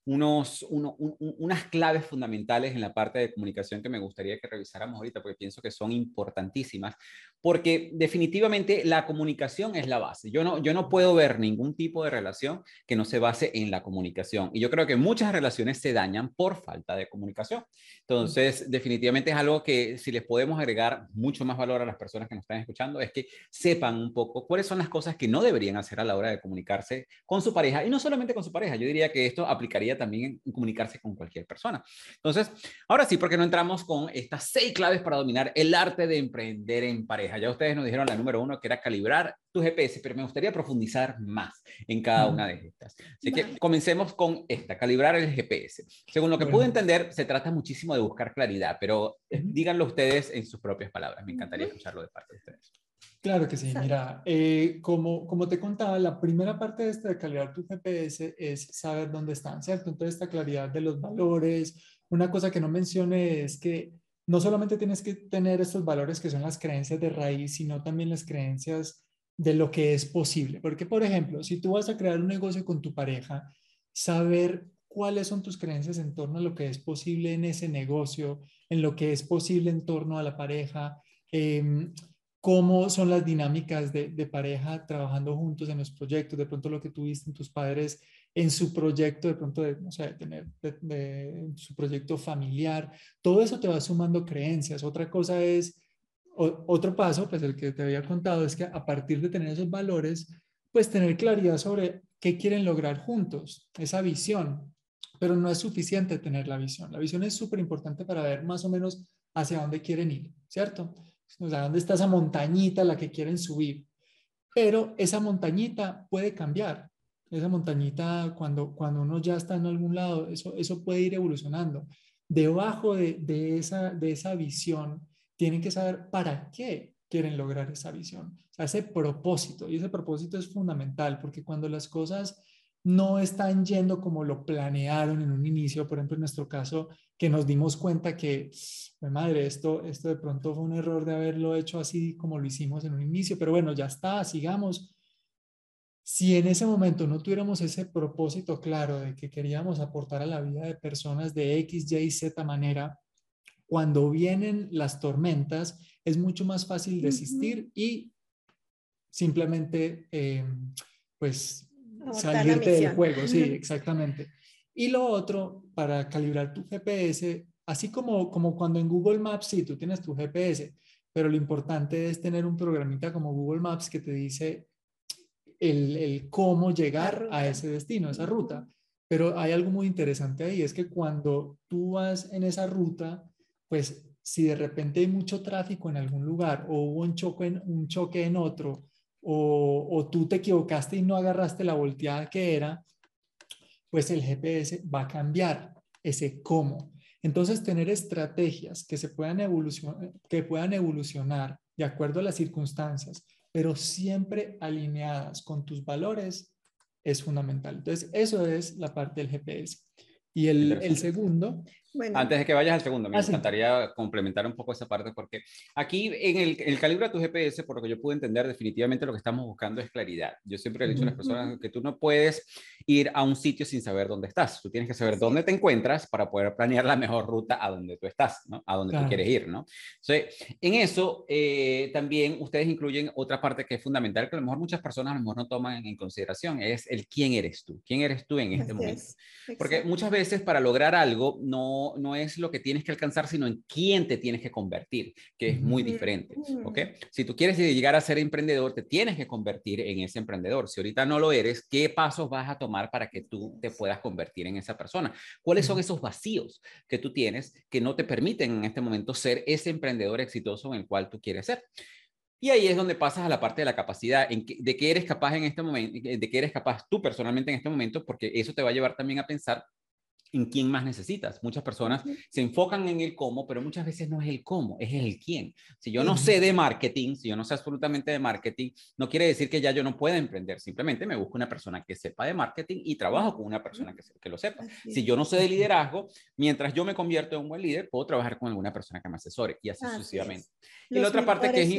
unos, unas claves fundamentales en la parte de comunicación que me gustaría que revisáramos ahorita, porque pienso que son importantísimas, porque definitivamente la comunicación es la base. Yo no, yo no puedo ver ningún tipo de relación que no se base en la comunicación. Y yo creo que muchas relaciones se dañan por falta de comunicación. Entonces, definitivamente es algo que si les podemos agregar mucho más valor a las personas que nos están escuchando, es que sepan un poco cuáles son las cosas que no deberían hacer a la hora de comunicarse con su pareja. Y no solamente con su pareja, yo diría que esto aplicaría también en comunicarse con cualquier persona. Entonces, ahora sí, porque no entramos con estas seis claves para dominar el arte de emprender en pareja. Ya ustedes nos dijeron la número uno, que era calibrar tu GPS, pero me gustaría profundizar más en cada una de estas. Así que comencemos con esta, calibrar el GPS. Según lo que pude entender, se trata muchísimo de buscar claridad, pero eh, díganlo ustedes en sus propias palabras. Me encantaría escucharlo de parte de ustedes. Claro que sí, mira, eh, como, como te contaba, la primera parte de esta de calibrar tu GPS es saber dónde están, ¿cierto? Entonces, esta claridad de los valores. Una cosa que no mencioné es que no solamente tienes que tener estos valores que son las creencias de raíz, sino también las creencias de lo que es posible. Porque, por ejemplo, si tú vas a crear un negocio con tu pareja, saber cuáles son tus creencias en torno a lo que es posible en ese negocio, en lo que es posible en torno a la pareja. Eh, cómo son las dinámicas de, pareja trabajando juntos en los proyectos, de pronto lo que tuviste en tus padres en su proyecto, de pronto de, no sé, tener su proyecto familiar, todo eso te va sumando creencias. Otra cosa es, otro paso, pues el que te había contado, es que a partir de tener esos valores, pues tener claridad sobre qué quieren lograr juntos, esa visión, pero no es suficiente tener la visión. La visión es súper importante para ver más o menos hacia dónde quieren ir, ¿cierto? O sea, ¿dónde está esa montañita a la que quieren subir? Pero esa montañita puede cambiar. Esa montañita, cuando, cuando uno ya está en algún lado, eso, eso puede ir evolucionando. Debajo de, de, esa, de esa visión, tienen que saber para qué quieren lograr esa visión. O sea, ese propósito. Y ese propósito es fundamental porque cuando las cosas no están yendo como lo planearon en un inicio, por ejemplo, en nuestro caso, que nos dimos cuenta que, madre, esto, esto de pronto fue un error de haberlo hecho así como lo hicimos en un inicio, pero bueno, ya está, sigamos. Si en ese momento no tuviéramos ese propósito claro de que queríamos aportar a la vida de personas de X, Y, Z manera, cuando vienen las tormentas, es mucho más fácil desistir y simplemente, eh, pues, salirte del juego. Sí, exactamente. Y lo otro, para calibrar tu GPS, así como, como cuando en Google Maps, sí, tú tienes tu GPS, pero lo importante es tener un programita como Google Maps que te dice el, el cómo llegar a ese destino, a esa ruta. Pero hay algo muy interesante ahí, es que cuando tú vas en esa ruta, pues si de repente hay mucho tráfico en algún lugar o hubo un choque en, un choque en otro, o, o tú te equivocaste y no agarraste la volteada que era, pues el GPS va a cambiar ese cómo. Entonces, tener estrategias que, se puedan, evolucionar, que puedan evolucionar de acuerdo a las circunstancias, pero siempre alineadas con tus valores, es fundamental. Entonces, eso es la parte del GPS. Y el, el segundo antes de que vayas al segundo, me ah, encantaría complementar un poco esa parte porque aquí en el, el calibre de tu GPS, por lo que yo pude entender, definitivamente lo que estamos buscando es claridad. Yo siempre he dicho a las personas que tú no puedes ir a un sitio sin saber dónde estás. Tú tienes que saber dónde te encuentras para poder planear la mejor ruta a donde tú estás, ¿no? A donde tú quieres ir, ¿no? Entonces, en eso eh, también ustedes incluyen otra parte que es fundamental, que a lo mejor muchas personas a lo mejor no toman en consideración, es el quién eres tú, quién eres tú en este momento. Porque muchas veces para lograr algo no no, es lo que tienes que alcanzar, sino en quién te tienes que convertir, que es muy diferente. ¿Ok? Si tú quieres llegar a ser emprendedor, te tienes que convertir en ese emprendedor. Si ahorita no lo eres, ¿qué pasos vas a tomar para que tú te puedas convertir en esa persona? ¿Cuáles son esos vacíos que tú tienes que no te permiten en este momento ser ese emprendedor exitoso en el cual tú quieres ser? Y ahí es donde pasas a la parte de la capacidad, en de qué eres capaz en este momento, de qué eres capaz tú personalmente en este momento, porque eso te va a llevar también a pensar en quién más necesitas. Muchas personas se enfocan en el cómo, pero muchas veces no es el cómo, es el quién. Si yo no sé de marketing, si yo no sé absolutamente de marketing, no quiere decir que ya yo no pueda emprender. Simplemente me busco una persona que sepa de marketing y trabajo con una persona que, que lo sepa. Si yo no sé de liderazgo, mientras yo me convierto en un buen líder, puedo trabajar con alguna persona que me asesore y así, sucesivamente. Y la otra parte que es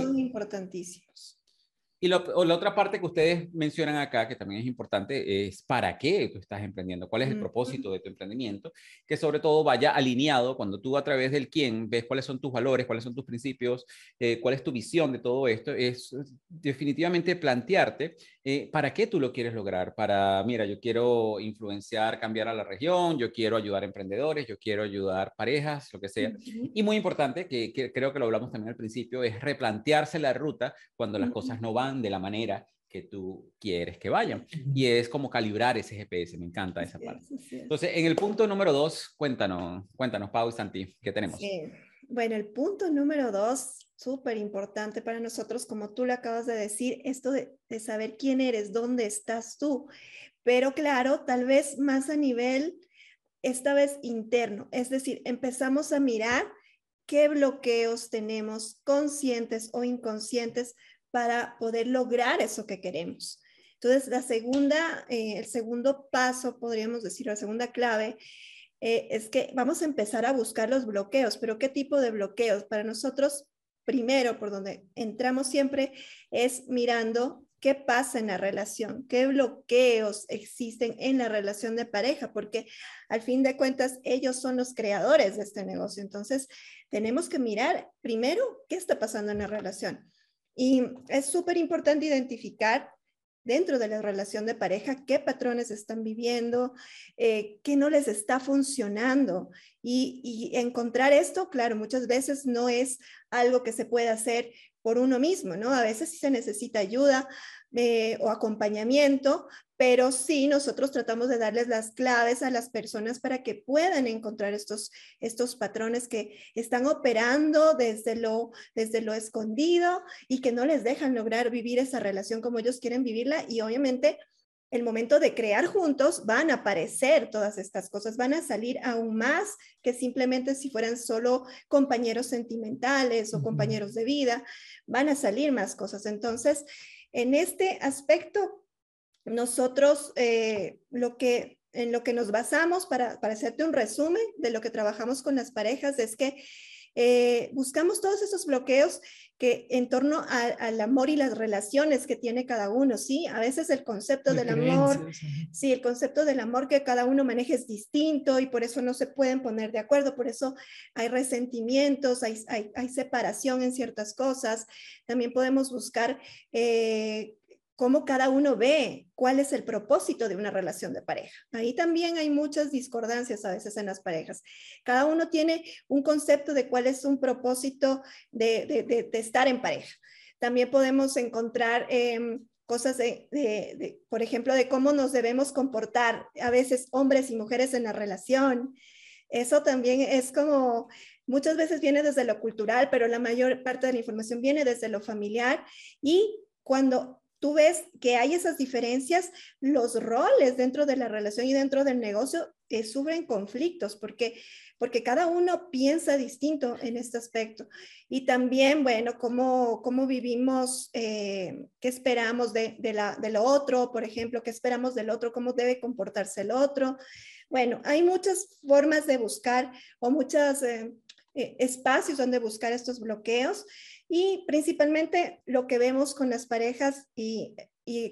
Y la otra parte que ustedes mencionan acá, que también es importante, es para qué tú estás emprendiendo, cuál es el propósito de tu emprendimiento, que sobre todo vaya alineado cuando tú a través del quién ves cuáles son tus valores, cuáles son tus principios, eh, cuál es tu visión de todo esto, es definitivamente plantearte eh, para qué tú lo quieres lograr. Para, mira, yo quiero influenciar, cambiar a la región, yo quiero ayudar a emprendedores, yo quiero ayudar parejas, lo que sea. Y muy importante, que, creo que lo hablamos también al principio, es replantearse la ruta cuando las cosas no van de la manera que tú quieres que vayan. Y es como calibrar ese GPS, me encanta esa parte. Entonces, en el punto número dos, cuéntanos, cuéntanos, Pau y Santi, ¿qué tenemos? Bueno, el punto número dos, súper importante para nosotros, como tú le acabas de decir, esto de, de saber quién eres, dónde estás tú, pero claro, tal vez más a nivel, esta vez interno, es decir, empezamos a mirar qué bloqueos tenemos conscientes o inconscientes para poder lograr eso que queremos. Entonces, la segunda, eh, el segundo paso, podríamos decir, la segunda clave, eh, es que vamos a empezar a buscar los bloqueos, pero ¿qué tipo de bloqueos? Para nosotros, primero, por donde entramos siempre, es mirando qué pasa en la relación, qué bloqueos existen en la relación de pareja, porque al fin de cuentas ellos son los creadores de este negocio. Entonces, tenemos que mirar primero qué está pasando en la relación. Y es súper importante identificar dentro de la relación de pareja qué patrones están viviendo, eh, qué no les está funcionando. Y, y, encontrar esto, claro, muchas veces no es algo que se pueda hacer por uno mismo, ¿no? A veces sí se necesita ayuda eh, o acompañamiento, pero sí nosotros tratamos de darles las claves a las personas para que puedan encontrar estos, estos patrones que están operando desde lo, desde lo escondido y que no les dejan lograr vivir esa relación como ellos quieren vivirla y obviamente el momento de crear juntos van a aparecer todas estas cosas, van a salir aún más que simplemente si fueran solo compañeros sentimentales o compañeros de vida, van a salir más cosas. Entonces, en este aspecto, nosotros eh, lo que en lo que nos basamos para, para hacerte un resumen de lo que trabajamos con las parejas es que eh, buscamos todos esos bloqueos que en torno al amor y las relaciones que tiene cada uno, ¿sí? A veces el concepto del amor, sí, el concepto del amor que cada uno maneja es distinto y por eso no se pueden poner de acuerdo, por eso hay resentimientos, hay, hay, separación en ciertas cosas. También podemos buscar eh, cómo cada uno ve cuál es el propósito de una relación de pareja. Ahí también hay muchas discordancias a veces en las parejas. Cada uno tiene un concepto de cuál es un propósito de, estar en pareja. También podemos encontrar em, cosas de, por ejemplo, de cómo nos debemos comportar a veces hombres y mujeres en la relación. Eso también es como, muchas veces viene desde lo cultural, pero la mayor parte de la información viene desde lo familiar y cuando tú ves que hay esas diferencias, los roles dentro de la relación y dentro del negocio eh, sufren conflictos porque, porque cada uno piensa distinto en este aspecto. Y también, bueno, cómo, cómo vivimos, eh, qué esperamos de, de, la, de lo otro, por ejemplo, qué esperamos del otro, cómo debe comportarse el otro. Bueno, hay muchas formas de buscar o muchos eh, espacios donde buscar estos bloqueos. Y principalmente lo que vemos con las parejas y,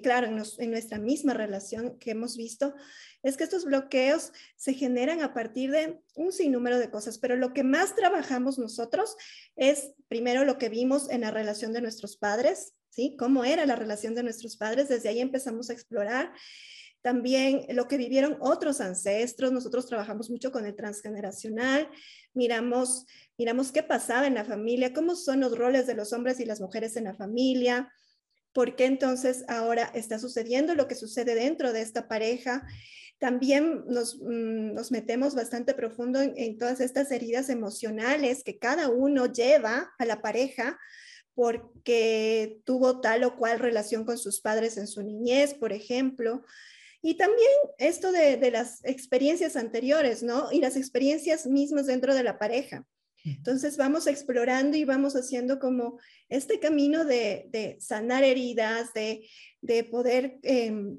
claro, en, nuestra misma relación que hemos visto, es que estos bloqueos se generan a partir de un sinnúmero de cosas, pero lo que más trabajamos nosotros es primero lo que vimos en la relación de nuestros padres, ¿sí? ¿Cómo era la relación de nuestros padres? Desde ahí empezamos a explorar. También lo que vivieron otros ancestros, nosotros trabajamos mucho con el transgeneracional, miramos miramos qué pasaba en la familia, cómo son los roles de los hombres y las mujeres en la familia, por qué entonces ahora está sucediendo lo que sucede dentro de esta pareja. También nos, mm, metemos bastante profundo en, todas estas heridas emocionales que cada uno lleva a la pareja porque tuvo tal o cual relación con sus padres en su niñez, por ejemplo. Y también esto de, de, las experiencias anteriores, ¿no? Y las experiencias mismas dentro de la pareja. Entonces vamos explorando y vamos haciendo como este camino de, sanar heridas, de, poder em,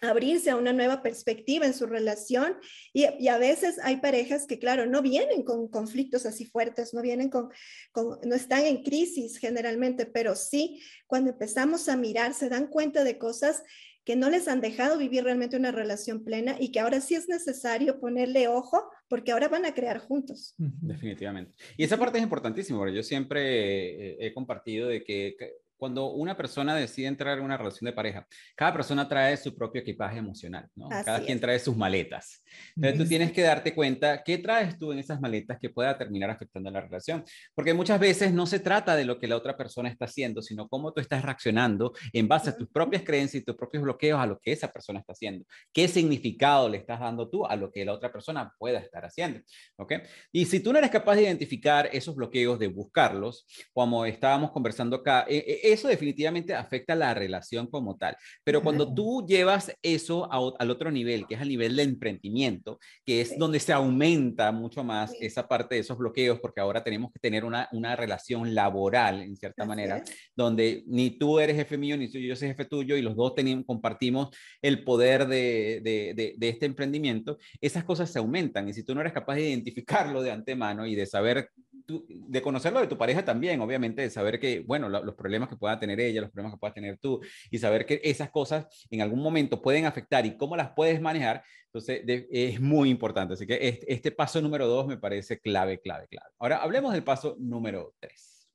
abrirse a una nueva perspectiva en su relación. Y, a veces hay parejas que, claro, no vienen con conflictos así fuertes, no vienen con, no están en crisis generalmente, pero sí, cuando empezamos a mirar, se dan cuenta de cosas que no les han dejado vivir realmente una relación plena y que ahora sí es necesario ponerle ojo porque ahora van a crear juntos. Definitivamente. Y esa parte es importantísima, porque yo siempre he compartido de que cuando una persona decide entrar en una relación de pareja, cada persona trae su propio equipaje emocional, ¿no? cada quien trae sus maletas. Entonces tú tienes que darte cuenta qué traes tú en esas maletas que pueda terminar afectando la relación. Porque muchas veces no se trata de lo que la otra persona está haciendo, sino cómo tú estás reaccionando en base a tus propias creencias y tus propios bloqueos a lo que esa persona está haciendo. ¿Qué significado le estás dando tú a lo que la otra persona pueda estar haciendo? ¿Ok? Y si tú no eres capaz de identificar esos bloqueos, de buscarlos, como estábamos conversando acá, eh, eh, eso definitivamente afecta la relación como tal. Pero cuando tú llevas eso al otro nivel, que es al nivel de emprendimiento, que es donde se aumenta mucho más esa parte de esos bloqueos, porque ahora tenemos que tener una, una relación laboral, en cierta manera, donde ni tú eres jefe mío, ni yo soy jefe tuyo, y los dos tenemos, compartimos el poder de, de, de este emprendimiento, esas cosas se aumentan. Y si tú no eres capaz de identificarlo de antemano y de saber de conocerlo de tu pareja también, obviamente, de saber que, bueno, los problemas que pueda tener ella, los problemas que pueda tener tú, y saber que esas cosas en algún momento pueden afectar y cómo las puedes manejar, entonces es muy importante. Así que este, este, paso número dos me parece clave, clave, clave. Ahora hablemos del paso número tres.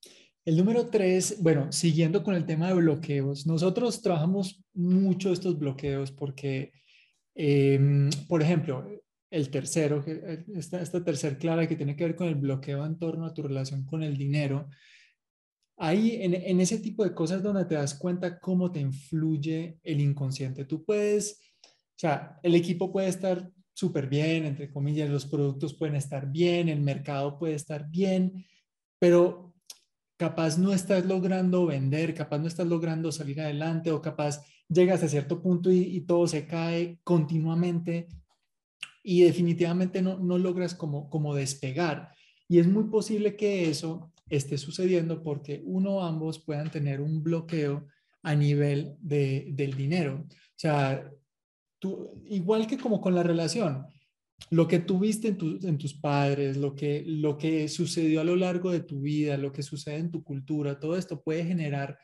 El número tres, bueno, siguiendo con el tema de bloqueos, nosotros trabajamos mucho estos bloqueos porque, em, por ejemplo, el tercero, eh, esta, esta tercera clave que tiene que ver con el bloqueo en torno a tu relación con el dinero, ahí en, en, ese tipo de cosas donde te das cuenta cómo te influye el inconsciente. Tú puedes, o sea, el equipo puede estar súper bien, entre comillas, los productos pueden estar bien, el mercado puede estar bien, pero capaz no estás logrando vender, capaz no estás logrando salir adelante o capaz llegas a cierto punto y, y todo se cae continuamente y definitivamente no, no logras como, como despegar. Y es muy posible que eso esté sucediendo porque uno o ambos puedan tener un bloqueo a nivel de, del dinero. O sea, tú, igual que como con la relación, lo que tuviste en, en tus padres, lo que, lo que sucedió a lo largo de tu vida, lo que sucede en tu cultura, todo esto puede generar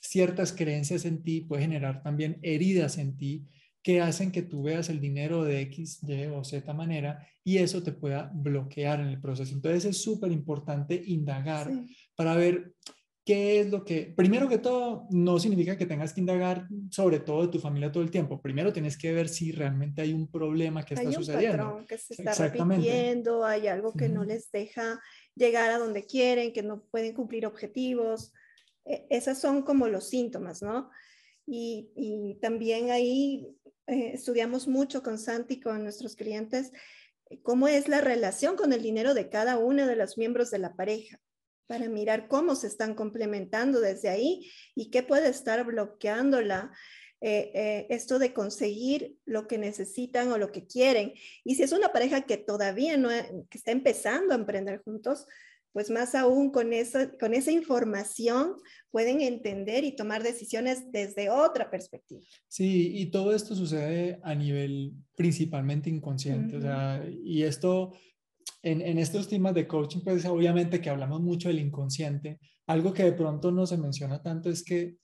ciertas creencias en ti, puede generar también heridas en ti que hacen que tú veas el dinero de X, Y o Z manera y eso te pueda bloquear en el proceso. Entonces es súper importante indagar para ver qué es lo que, primero que todo, no significa que tengas que indagar sobre todo de tu familia todo el tiempo. Primero tienes que ver si realmente hay un problema que está sucediendo. Hay un patrón que se está repitiendo, hay algo que no les deja llegar a donde quieren, que no pueden cumplir objetivos. E, esas son como los síntomas, ¿no? Y, y también ahí eh, estudiamos mucho con Santi, con nuestros clientes, eh, cómo es la relación con el dinero de cada uno de los miembros de la pareja, para mirar cómo se están complementando desde ahí y qué puede estar bloqueándola. Eh, esto de conseguir lo que necesitan o lo que quieren. Y si es una pareja que todavía no, que está empezando a emprender juntos, pues más aún con esa, con esa información pueden entender y tomar decisiones desde otra perspectiva. Sí, y todo esto sucede a nivel principalmente inconsciente. o sea, y esto, en, en, estos temas de coaching, pues obviamente que hablamos mucho del inconsciente. Algo que de pronto no se menciona tanto es que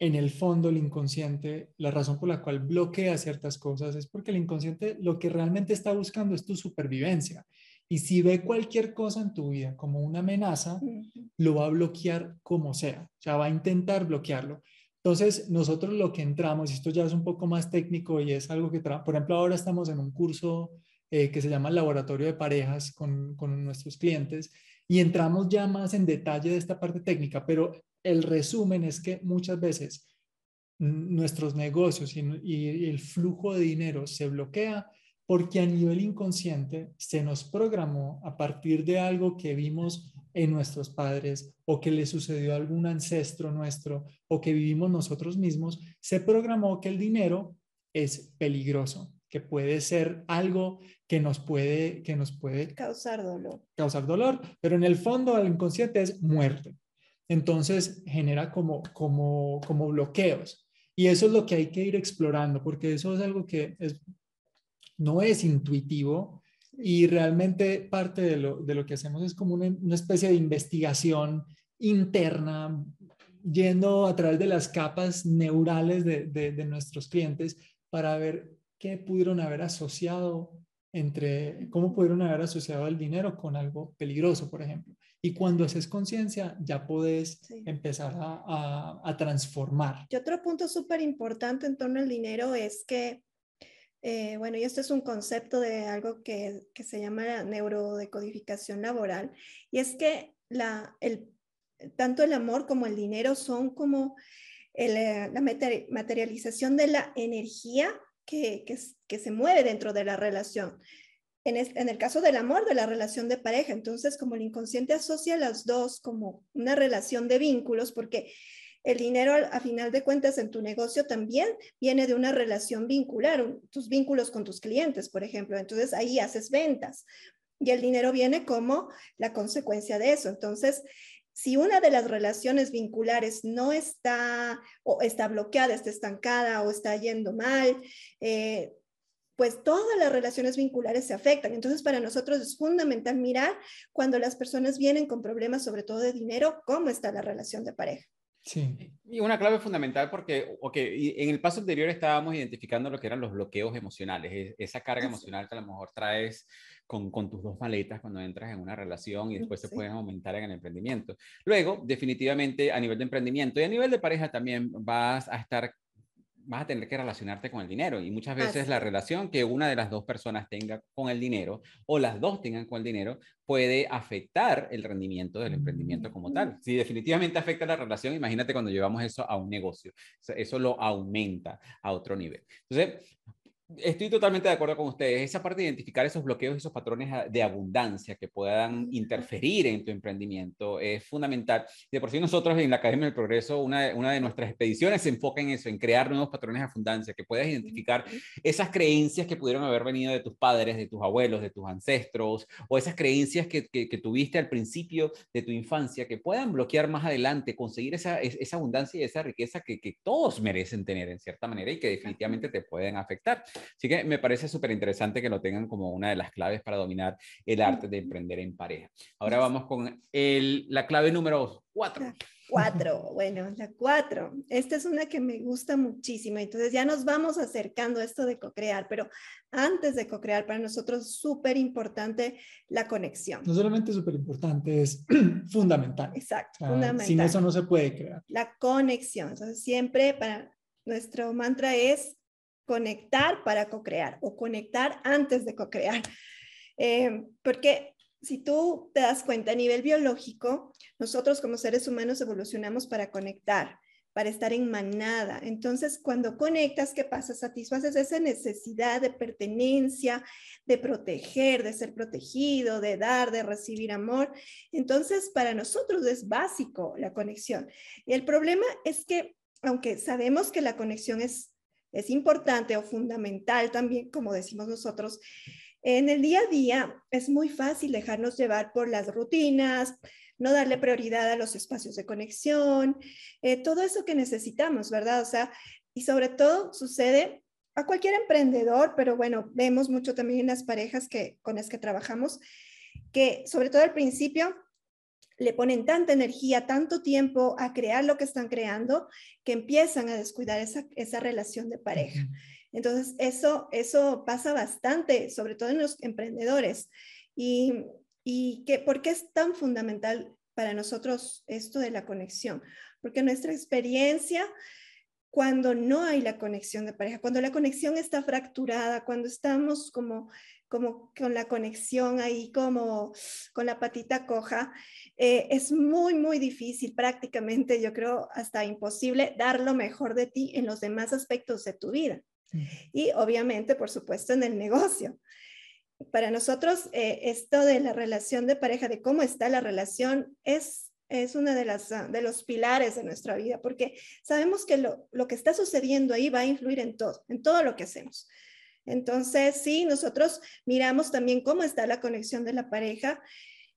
en el fondo el inconsciente, la razón por la cual bloquea ciertas cosas es porque el inconsciente lo que realmente está buscando es tu supervivencia. Y si ve cualquier cosa en tu vida como una amenaza, lo va a bloquear como sea. O sea, va a intentar bloquearlo. Entonces, nosotros lo que entramos, y esto ya es un poco más técnico y es algo que, por ejemplo, ahora estamos en un curso eh, que se llama Laboratorio de Parejas con, con nuestros clientes y entramos ya más en detalle de esta parte técnica, pero el resumen es que muchas veces nuestros negocios y, y el flujo de dinero se bloquea porque a nivel inconsciente se nos programó a partir de algo que vimos en nuestros padres o que le sucedió a algún ancestro nuestro o que vivimos nosotros mismos, se programó que el dinero es peligroso, que puede ser algo que nos puede, que nos puede causar dolor. Causar dolor, pero en el fondo el inconsciente es muerte. Entonces genera como, como, como bloqueos. Y eso es lo que hay que ir explorando, porque eso es algo que es no es intuitivo y realmente parte de lo, de lo que hacemos es como una, una, especie de investigación interna, yendo a través de las capas neurales de, de, nuestros clientes para ver qué pudieron haber asociado entre, cómo pudieron haber asociado el dinero con algo peligroso, por ejemplo. Y cuando haces conciencia, ya puedes empezar a, a, a, transformar. Y otro punto súper importante en torno al dinero es que eh, bueno, y esto es un concepto de algo que, se llama neurodecodificación laboral, y es que la, el, tanto el amor como el dinero son como eh, la materialización de la energía que, que, se mueve dentro de la relación. En, en, el caso del amor, de la relación de pareja, entonces como el inconsciente asocia las dos como una relación de vínculos, porque el dinero, a final de cuentas, en tu negocio también viene de una relación vincular, tus vínculos con tus clientes, por ejemplo. Entonces, ahí haces ventas y el dinero viene como la consecuencia de eso. Entonces, si una de las relaciones vinculares no está o está bloqueada, está estancada o está yendo mal, eh, pues todas las relaciones vinculares se afectan. Entonces, para nosotros es fundamental mirar cuando las personas vienen con problemas, sobre todo de dinero, cómo está la relación de pareja. Sí. Y una clave fundamental porque, ok, en el paso anterior estábamos identificando lo que eran los bloqueos emocionales, esa carga emocional que a lo mejor traes con, con tus dos maletas cuando entras en una relación y después se pueden aumentar en el emprendimiento. Luego, definitivamente a nivel de emprendimiento y a nivel de pareja también vas a estar vas a tener que relacionarte con el dinero y muchas veces la relación que una de las dos personas tenga con el dinero o las dos tengan con el dinero puede afectar el rendimiento del emprendimiento como tal. Si definitivamente afecta la relación, imagínate cuando llevamos eso a un negocio, eso lo aumenta a otro nivel. Entonces, Estoy totalmente de acuerdo con ustedes. Esa parte de identificar esos bloqueos, esos patrones de abundancia que puedan interferir en tu emprendimiento es fundamental. De por sí nosotros en la Academia del Progreso, una de, una de nuestras expediciones se enfoca en eso, en crear nuevos patrones de abundancia, que puedas identificar esas creencias que pudieron haber venido de tus padres, de tus abuelos, de tus ancestros, o esas creencias que, que, tuviste al principio de tu infancia, que puedan bloquear más adelante, conseguir esa, esa abundancia y esa riqueza que, que todos merecen tener en cierta manera y que definitivamente te pueden afectar. Así que me parece súper interesante que lo tengan como una de las claves para dominar el arte de emprender en pareja. Ahora vamos con el, la clave número cuatro. Cuatro, bueno, la cuatro. Esta es una que me gusta muchísimo. Entonces ya nos vamos acercando a esto de co-crear, pero antes de co-crear, para nosotros es súper importante la conexión. No solamente súper importante, es [CLEARS THROAT] fundamental. Exacto, fundamental. Sin eso no se puede crear. La conexión. Entonces siempre para nuestro mantra es conectar para co-crear o conectar antes de co-crear. Eh, porque si tú te das cuenta a nivel biológico, nosotros como seres humanos evolucionamos para conectar, para estar en manada. Entonces, cuando conectas, ¿qué pasa? Satisfaces esa necesidad de pertenencia, de proteger, de ser protegido, de dar, de recibir amor. Entonces, para nosotros es básico la conexión. Y el problema es que, aunque sabemos que la conexión es, es importante o fundamental también, como decimos nosotros, en el día a día es muy fácil dejarnos llevar por las rutinas, no darle prioridad a los espacios de conexión, eh, todo eso que necesitamos, ¿verdad? O sea, y sobre todo sucede a cualquier emprendedor, pero bueno, vemos mucho también en las parejas que, con las que trabajamos, que sobre todo al principio le ponen tanta energía, tanto tiempo a crear lo que están creando, que empiezan a descuidar esa, esa relación de pareja. Entonces, eso, eso pasa bastante, sobre todo en los emprendedores. Y, y que, ¿por qué es tan fundamental para nosotros esto de la conexión? Porque nuestra experiencia, cuando no hay la conexión de pareja, cuando la conexión está fracturada, cuando estamos como, como con la conexión ahí, como con la patita coja, eh, es muy, muy difícil, prácticamente yo creo hasta imposible dar lo mejor de ti en los demás aspectos de tu vida y obviamente, por supuesto, en el negocio. Para nosotros, eh, esto de la relación de pareja, de cómo está la relación, es, es uno de, las, de los pilares de nuestra vida, porque sabemos que lo, lo que está sucediendo ahí va a influir en todo, en todo lo que hacemos. Entonces, sí, nosotros miramos también cómo está la conexión de la pareja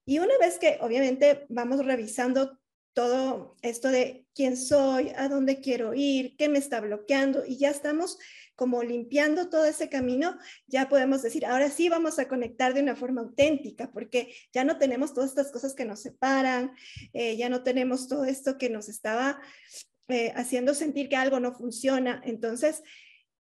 y una vez que obviamente vamos revisando todo esto de quién soy, a dónde quiero ir, qué me está bloqueando y ya estamos como limpiando todo ese camino, ya podemos decir, ahora sí vamos a conectar de una forma auténtica, porque ya no tenemos todas estas cosas que nos separan, eh, ya no tenemos todo esto que nos estaba eh, haciendo sentir que algo no funciona. Entonces,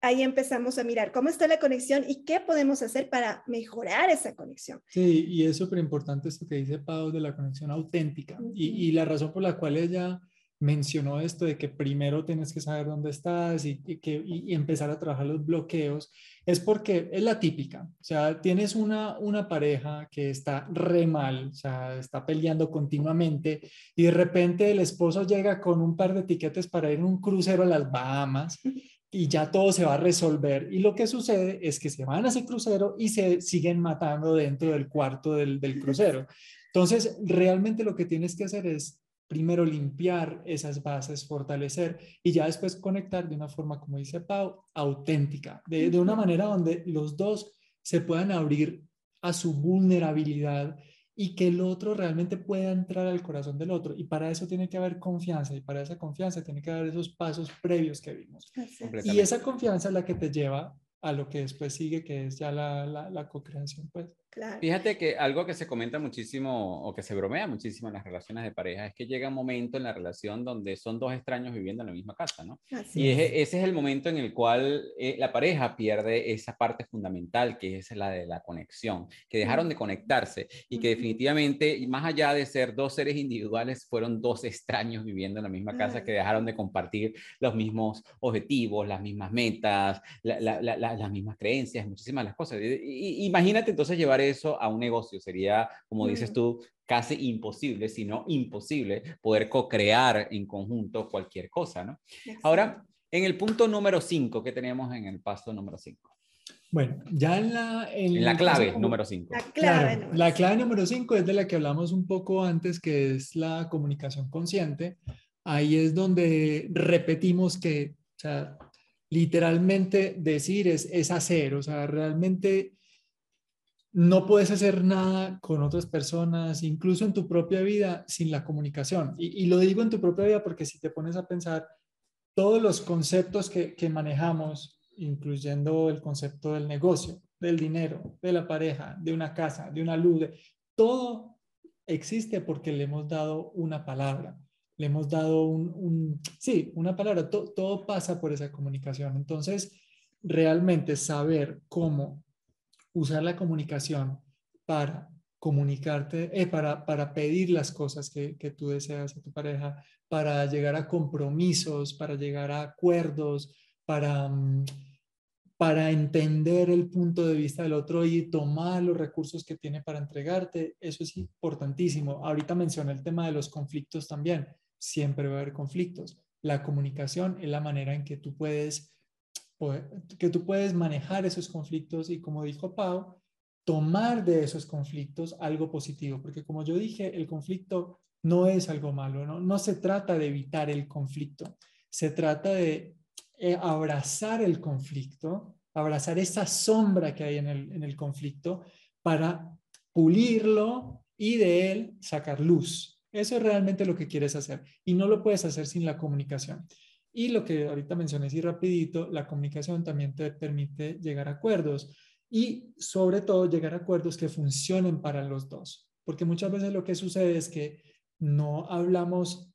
ahí empezamos a mirar cómo está la conexión y qué podemos hacer para mejorar esa conexión. Sí, y es súper importante esto que dice Pau de la conexión auténtica. y, y, la razón por la cual ella mencionó esto de que primero tienes que saber dónde estás y, que, y, empezar a trabajar los bloqueos, es porque es la típica. O sea, tienes una, una pareja que está re mal, o sea, está peleando continuamente y de repente el esposo llega con un par de tiquetes para ir en un crucero a las Bahamas y ya todo se va a resolver. Y lo que sucede es que se van a ese crucero y se siguen matando dentro del cuarto del, del crucero. Entonces, realmente lo que tienes que hacer es primero limpiar esas bases, fortalecer y ya después conectar de una forma, como dice Pau, auténtica, de, de una manera donde los dos se puedan abrir a su vulnerabilidad y que el otro realmente pueda entrar al corazón del otro. Y para eso tiene que haber confianza y para esa confianza tiene que haber esos pasos previos que vimos. Y esa confianza es la que te lleva a lo que después sigue, que es ya la, la, la co-creación, pues. Fíjate que algo que se comenta muchísimo o que se bromea muchísimo en las relaciones de pareja es que llega un momento en la relación donde son dos extraños viviendo en la misma casa, ¿no? y ese es el momento en el cual eh, la pareja pierde esa parte fundamental que es la de la conexión, que dejaron de conectarse y que definitivamente, más allá de ser dos seres individuales, fueron dos extraños viviendo en la misma casa que dejaron de compartir los mismos objetivos, las mismas metas, las mismas creencias, muchísimas las cosas. imagínate entonces llevar eso a un negocio. Sería, como dices tú, casi imposible, si no imposible, poder co-crear en conjunto cualquier cosa, ¿no? Ahora, en el punto número 5, ¿qué tenemos en el paso número 5? Bueno, ya en la... En, la clave número 5. La clave, la clave número 5 es de la que hablamos un poco antes, que es la comunicación consciente. Ahí es donde repetimos que, o sea, literalmente decir es, es hacer, o sea, realmente no puedes hacer nada con otras personas, incluso en tu propia vida, sin la comunicación. Y, lo digo en tu propia vida porque si te pones a pensar, todos los conceptos que, manejamos incluyendo el concepto del negocio, del dinero, de la pareja, de una casa, de una luz, todo existe porque le hemos dado una palabra, le hemos dado un, sí, una palabra, todo pasa por esa comunicación. Entonces, realmente saber cómo usar la comunicación para comunicarte, eh, para, para pedir las cosas que, que tú deseas a tu pareja, para llegar a compromisos, para llegar a acuerdos, para, mm, para entender el punto de vista del otro y tomar los recursos que tiene para entregarte. Eso es importantísimo. Ahorita mencioné el tema de los conflictos también. Siempre va a haber conflictos. La comunicación es la manera en que tú puedes, que tú puedes manejar esos conflictos y como dijo Pau, tomar de esos conflictos algo positivo, porque como yo dije, el conflicto no es algo malo, no, no se trata de evitar el conflicto, se trata de eh, abrazar el conflicto, abrazar esa sombra que hay en el, en el conflicto para pulirlo y de él sacar luz. Eso es realmente lo que quieres hacer y no lo puedes hacer sin la comunicación. Y lo que ahorita mencioné así rapidito, la comunicación también te permite llegar a acuerdos y sobre todo llegar a acuerdos que funcionen para los dos. Porque muchas veces lo que sucede es que no hablamos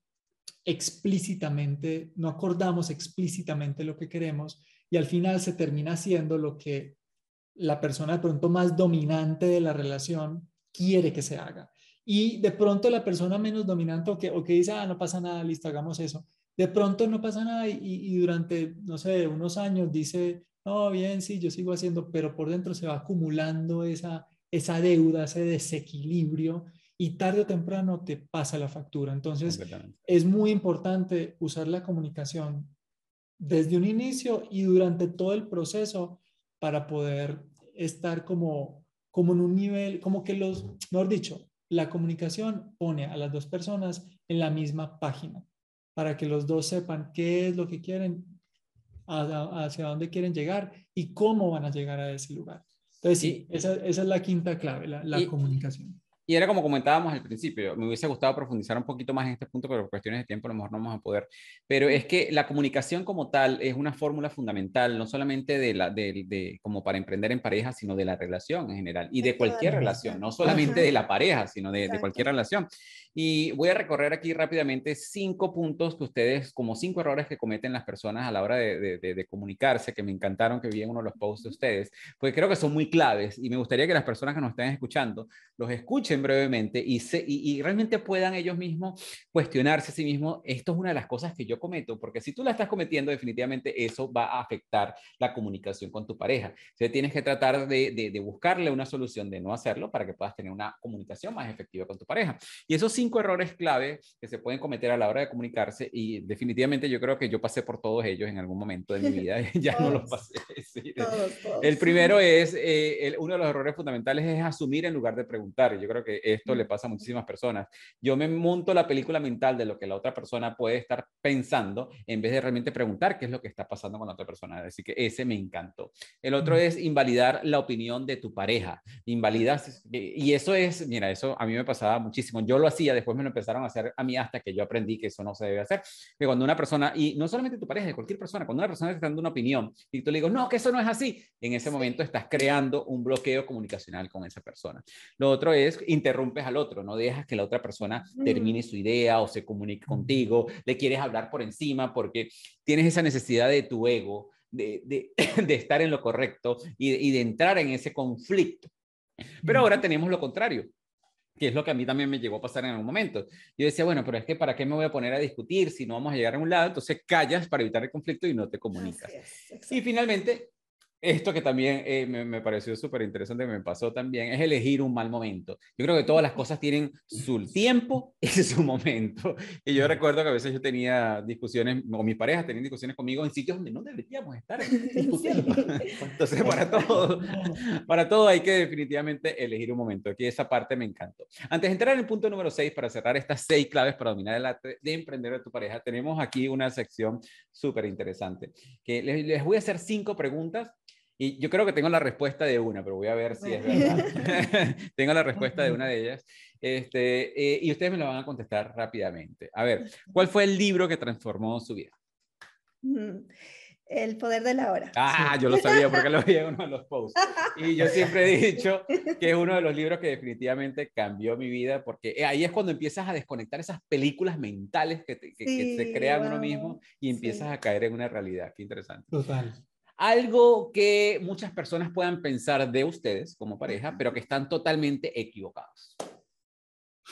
explícitamente, no acordamos explícitamente lo que queremos y al final se termina haciendo lo que la persona de pronto más dominante de la relación quiere que se haga. Y de pronto la persona menos dominante o que, o que dice, ah, no pasa nada, listo, hagamos eso. De pronto no pasa nada y, y durante, no sé, unos años dice, no, bien, sí, yo sigo haciendo, pero por dentro se va acumulando esa, esa deuda, ese desequilibrio y tarde o temprano te pasa la factura. Entonces, es muy importante usar la comunicación desde un inicio y durante todo el proceso para poder estar como, como en un nivel, como que los, mejor dicho, la comunicación pone a las dos personas en la misma página para que los dos sepan qué es lo que quieren hacia dónde quieren llegar y cómo van a llegar a ese lugar. Entonces, sí, esa, esa es la quinta clave, la, la comunicación. Y era como comentábamos al principio, me hubiese gustado profundizar un poquito más en este punto, pero por cuestiones de tiempo a lo mejor no vamos a poder. Pero es que la comunicación como tal es una fórmula fundamental, no solamente de la, de, de, como para emprender en pareja, sino de la relación en general y de cualquier relación, no solamente de la pareja, sino de, de, cualquier relación. Y voy a recorrer aquí rápidamente cinco puntos que ustedes, como cinco errores que cometen las personas a la hora de, de comunicarse, que me encantaron que vi en uno de los posts de ustedes, porque creo que son muy claves y me gustaría que las personas que nos estén escuchando los escuchen brevemente y, y, realmente puedan ellos mismos cuestionarse a sí mismos, esto es una de las cosas que yo cometo, porque si tú la estás cometiendo, definitivamente eso va a afectar la comunicación con tu pareja. Entonces tienes que tratar de, de, buscarle una solución de no hacerlo para que puedas tener una comunicación más efectiva con tu pareja. Y esos cinco errores clave que se pueden cometer a la hora de comunicarse, y definitivamente yo creo que yo pasé por todos ellos en algún momento de mi vida, [LAUGHS] [LAUGHS] ya no los pasé. [LAUGHS] El primero es, eh, uno de los errores fundamentales es asumir en lugar de preguntar. Yo creo que esto le pasa a muchísimas personas. Yo me monto la película mental de lo que la otra persona puede estar pensando en vez de realmente preguntar qué es lo que está pasando con la otra persona. Así que ese me encantó. El otro es invalidar la opinión de tu pareja. Invalidas, y eso es, mira, eso a mí me pasaba muchísimo. Yo lo hacía, después me lo empezaron a hacer a mí hasta que yo aprendí que eso no se debe hacer. Que cuando una persona, y no solamente tu pareja, de cualquier persona, cuando una persona está dando una opinión y tú le digo, no, que eso no es así, en ese momento estás creando un bloqueo comunicacional con esa persona. Lo otro es interrumpes al otro, no dejas que la otra persona termine su idea o se comunique contigo, le quieres hablar por encima porque tienes esa necesidad de tu ego, de, de, [LAUGHS] de estar en lo correcto y, y de entrar en ese conflicto. Pero ahora tenemos lo contrario, que es lo que a mí también me llegó a pasar en algún momento. Yo decía, bueno, pero es que ¿para qué me voy a poner a discutir si no vamos a llegar a un lado? Entonces callas para evitar el conflicto y no te comunicas. y finalmente, esto que también eh, me, me, pareció súper interesante, me pasó también, es elegir un mal momento. Yo creo que todas las cosas tienen su tiempo [LAUGHS] y su momento. Y yo recuerdo que a veces yo tenía discusiones, o mis parejas tenían discusiones conmigo en sitios donde no deberíamos estar [LAUGHS] discutiendo. Entonces, para todo, para todo hay que definitivamente elegir un momento. Aquí esa parte me encantó. Antes de entrar en el punto número 6, para cerrar estas seis claves para dominar el arte de emprender a tu pareja, tenemos aquí una sección súper interesante, que les, les voy a hacer cinco preguntas y yo creo que tengo la respuesta de una, pero voy a ver si es verdad. [LAUGHS] [LAUGHS] tengo la respuesta de una de ellas. Este, eh, y ustedes me lo van a contestar rápidamente. A ver, ¿cuál fue el libro que transformó su vida? El poder de la hora. Ah, yo lo sabía porque lo [LAUGHS] vi en uno de los posts. Y yo siempre he dicho que es uno de los libros que definitivamente cambió mi vida porque ahí es cuando empiezas a desconectar esas películas mentales que, te, que, se crean uno mismo y empiezas a caer en una realidad. Qué interesante. Total. Algo que muchas personas puedan pensar de ustedes como pareja, pero que están totalmente equivocados.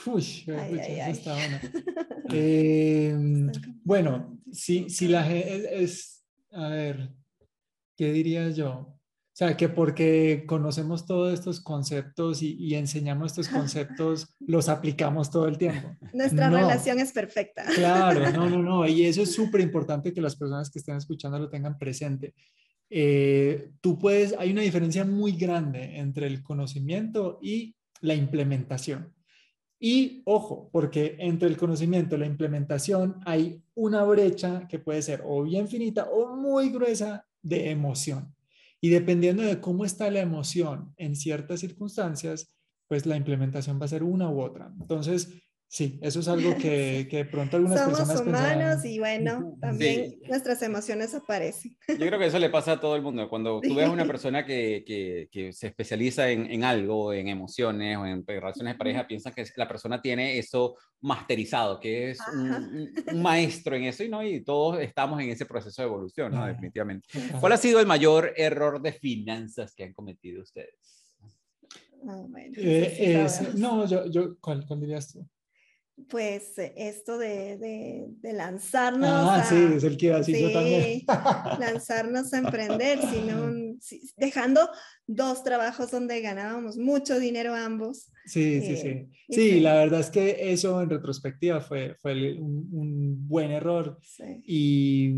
Uy, está bueno. [LAUGHS] Em, bueno, si, si la gente es a ver, ¿qué diría yo? O sea, que porque conocemos todos estos conceptos y, enseñamos estos conceptos, [LAUGHS] los aplicamos todo el tiempo. Nuestra relación es perfecta. Claro, no, no, no. Y eso es [LAUGHS] súper importante que las personas que estén escuchando lo tengan presente. Eh, tú puedes, hay una diferencia muy grande entre el conocimiento y la implementación. Y ojo, porque entre el conocimiento y la implementación hay una brecha que puede ser o bien finita o muy gruesa de emoción. Y dependiendo de cómo está la emoción en ciertas circunstancias, pues la implementación va a ser una u otra. Entonces, Sí, eso es algo que, [LAUGHS] que de pronto algunas Somos personas humanos y bueno, también nuestras emociones aparecen. Yo creo que eso le pasa a todo el mundo. Cuando tú ves a una [LAUGHS] persona que, que, que se especializa en, en, algo, en emociones o en relaciones de pareja, piensa que la persona tiene eso masterizado, que es un, maestro en eso y no, y todos estamos en ese proceso de evolución, ¿no? Definitivamente. ¿Cuál ha sido el mayor error de finanzas que han cometido ustedes? Ah, bueno, eh, no, yo, yo ¿cuál, ¿cuál dirías tú? Pues eh, esto de, de, lanzarnos. Ah, sí, es el que iba a decir yo también. lanzarnos a emprender, sino dejando dos trabajos donde ganábamos mucho dinero ambos. Sí, sí, sí. Eh, sí, la verdad es que eso en retrospectiva fue, fue un, buen error. Y,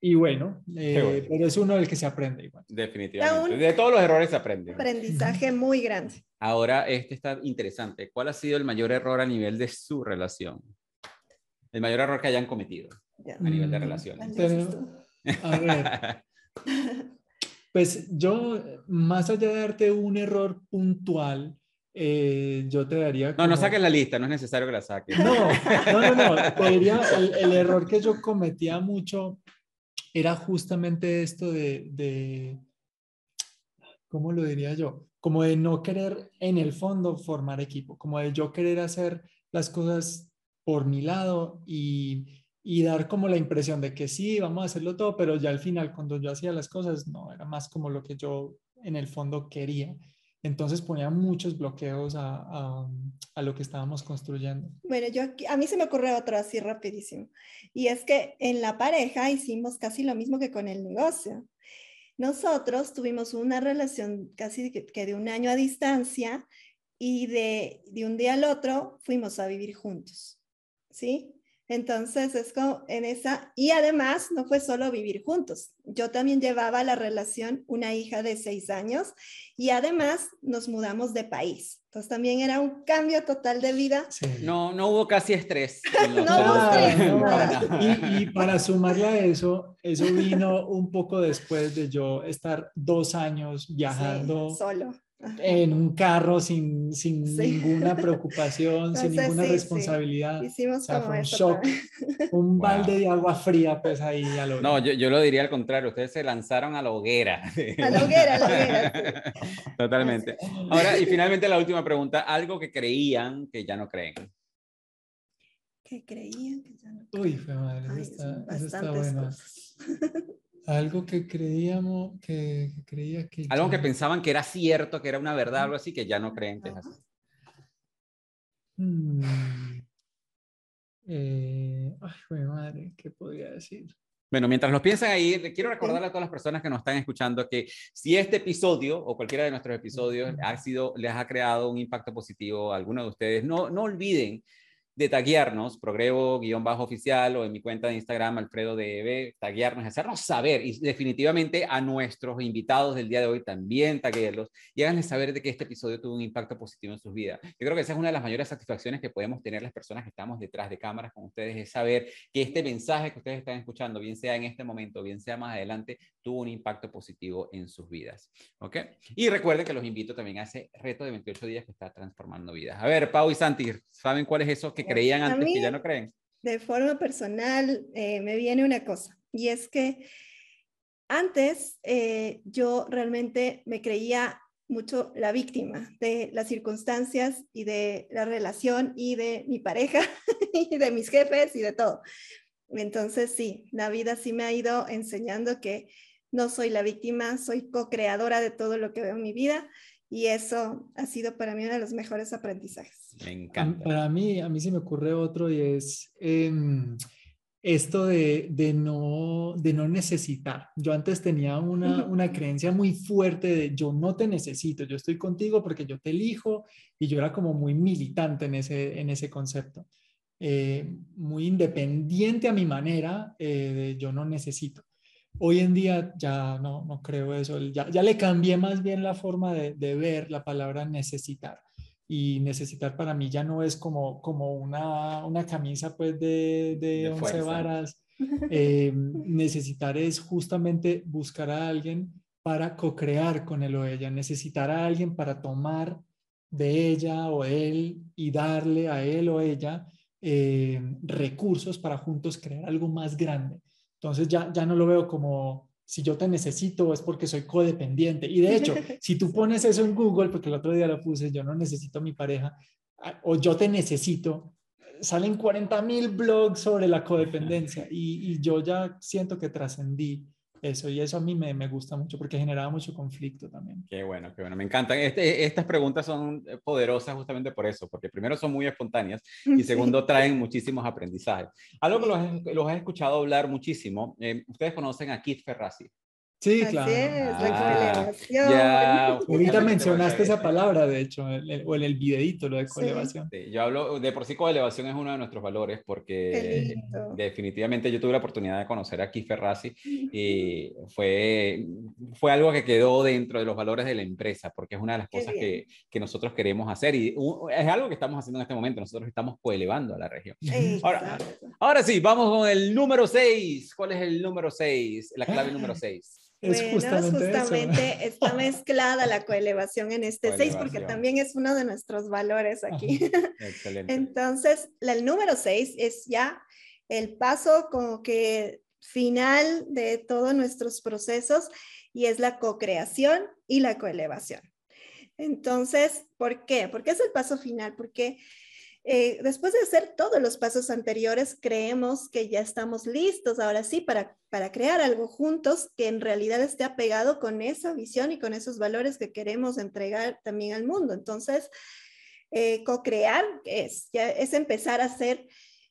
y bueno, eh, pero es uno del que se aprende igual. Definitivamente. De todos los errores se aprende. Aprendizaje muy grande. Ahora, este está interesante. ¿Cuál ha sido el mayor error a nivel de su relación? El mayor error que hayan cometido a nivel de mm, relaciones. a ver. [LAUGHS] Pues yo, más allá de darte un error puntual, eh, yo te daría... No, no saques la lista, no es necesario que la saques. No, no, no, no. [LAUGHS] Te diría, el, error que yo cometía mucho era justamente esto de, de, ¿cómo lo diría yo? Como de no querer en el fondo formar equipo, como de yo querer hacer las cosas por mi lado y, y dar como la impresión de que sí, vamos a hacerlo todo, pero ya al final cuando yo hacía las cosas, no, era más como lo que yo en el fondo quería. Entonces ponía muchos bloqueos a, a, a, lo que estábamos construyendo. Bueno, yo a mí se me ocurre otro así rapidísimo. Y es que en la pareja hicimos casi lo mismo que con el negocio. Nosotros tuvimos una relación casi que de un año a distancia y de, de un día al otro fuimos a vivir juntos, ¿sí? Entonces es como en esa, y además no fue solo vivir juntos, yo también llevaba la relación una hija de seis años y además nos mudamos de país. Entonces también era un cambio total de vida. No, no hubo casi estrés. [LAUGHS] no hubo estrés. Y, y, para sumarle a eso, eso vino un poco después de yo estar dos años viajando. solo en un carro sin, sin ninguna [LAUGHS] preocupación, sin ninguna responsabilidad. Hicimos o un shock, un balde de agua fría, pues ahí a lo No, yo, yo, lo diría al contrario, ustedes se lanzaron a la hoguera. A la hoguera, a la hoguera. [LAUGHS] Totalmente. Ahora, y finalmente la última pregunta, algo que creían que ya no creen. Que creían que ya no creen. Uy, fue madre, está, eso está bueno. [LAUGHS] Algo que creíamos, que, creía que... Algo que pensaban que era cierto, que era una verdad, algo así, que ya no creen que es así. Hmm. Eh, ay, madre, ¿qué podría decir? Bueno, mientras los piensan ahí, quiero recordarle a todas las personas que nos están escuchando que si este episodio o cualquiera de nuestros episodios ha sido, les ha creado un impacto positivo a alguno de ustedes, no, no olviden de taguearnos, progrevo-oficial o en mi cuenta de Instagram, Alfredo DB, taguearnos, hacernos saber y definitivamente a nuestros invitados del día de hoy también taguearlos y háganles saber de que este episodio tuvo un impacto positivo en sus vidas. Yo creo que esa es una de las mayores satisfacciones que podemos tener las personas que estamos detrás de cámaras con ustedes, es saber que este mensaje que ustedes están escuchando, bien sea en este momento, bien sea más adelante, tuvo un impacto positivo en sus vidas. ¿Ok? Y recuerden que los invito también a ese reto de 28 días que está transformando vidas. A ver, Pau y Santi, ¿saben cuál es eso que creían antes que ya no creen? De forma personal, eh, me viene una cosa. y es que antes eh, yo realmente me creía mucho la víctima de las circunstancias y de la relación y de mi pareja [LAUGHS] y de mis jefes y de todo. Entonces sí, la vida sí me ha ido enseñando que no soy la víctima, soy co-creadora de todo lo que veo en mi vida y eso ha sido para mí uno de los mejores aprendizajes. Me encanta. Para mí, a mí se me ocurre otro y es em, esto de, de, no, de no necesitar. Yo antes tenía una, una creencia muy fuerte de yo no te necesito, yo estoy contigo porque yo te elijo y yo era como muy militante en ese, en ese concepto. Eh, muy independiente a mi manera eh, de yo no necesito. Hoy en día ya no, no creo eso, ya, ya le cambié más bien la forma de, de ver la palabra necesitar y necesitar para mí ya no es como, como una, una camisa pues de, de, 11 varas. [LAUGHS] Eh, necesitar es justamente buscar a alguien para co-crear con él o ella, necesitar a alguien para tomar de ella o él y darle a él o ella eh, recursos para juntos crear algo más grande. Entonces ya, ya no lo veo como si yo te necesito es porque soy codependiente. Y de hecho, [LAUGHS] si tú pones eso en Google, porque el otro día lo puse, yo no necesito a mi pareja, o yo te necesito, salen 40 mil blogs sobre la codependencia y, y yo ya siento que trascendí eso y eso a mí me, me, gusta mucho porque generaba mucho conflicto también. Qué bueno, qué bueno, me encantan. Este, estas preguntas son eh, poderosas justamente por eso, porque primero son muy espontáneas y [LAUGHS] segundo traen muchísimos aprendizajes. Algo que los, los he escuchado hablar muchísimo, eh, ustedes conocen a Keith Ferrazzi. Sí, claro. ah, Ahorita mencionaste esa palabra, de hecho, o en el videito, lo de coelevación. Sí. yo hablo, de por sí coelevación es uno de nuestros valores porque definitivamente yo tuve la oportunidad de conocer a Keith Ferrazzi y fue, fue algo que quedó dentro de los valores de la empresa porque es una de las cosas que, que, nosotros queremos hacer y es algo que estamos haciendo en este momento, nosotros estamos coelevando a la región. Ahora, ahora sí, vamos con el número 6. ¿Cuál es el número 6? La clave número [LAUGHS] 6. Es bueno, justamente, está [LAUGHS] mezclada la coelevación en este 6 porque también es uno de nuestros valores aquí. [LAUGHS] Excelente. Entonces, el número 6 es ya el paso como que final de todos nuestros procesos y es la co-creación y la coelevación. Entonces, ¿por qué? Porque es el paso final, porque eh, después de hacer todos los pasos anteriores, creemos que ya estamos listos ahora sí para, para crear algo juntos que en realidad esté apegado con esa visión y con esos valores que queremos entregar también al mundo. Entonces, eh, co-crear es, es empezar a hacer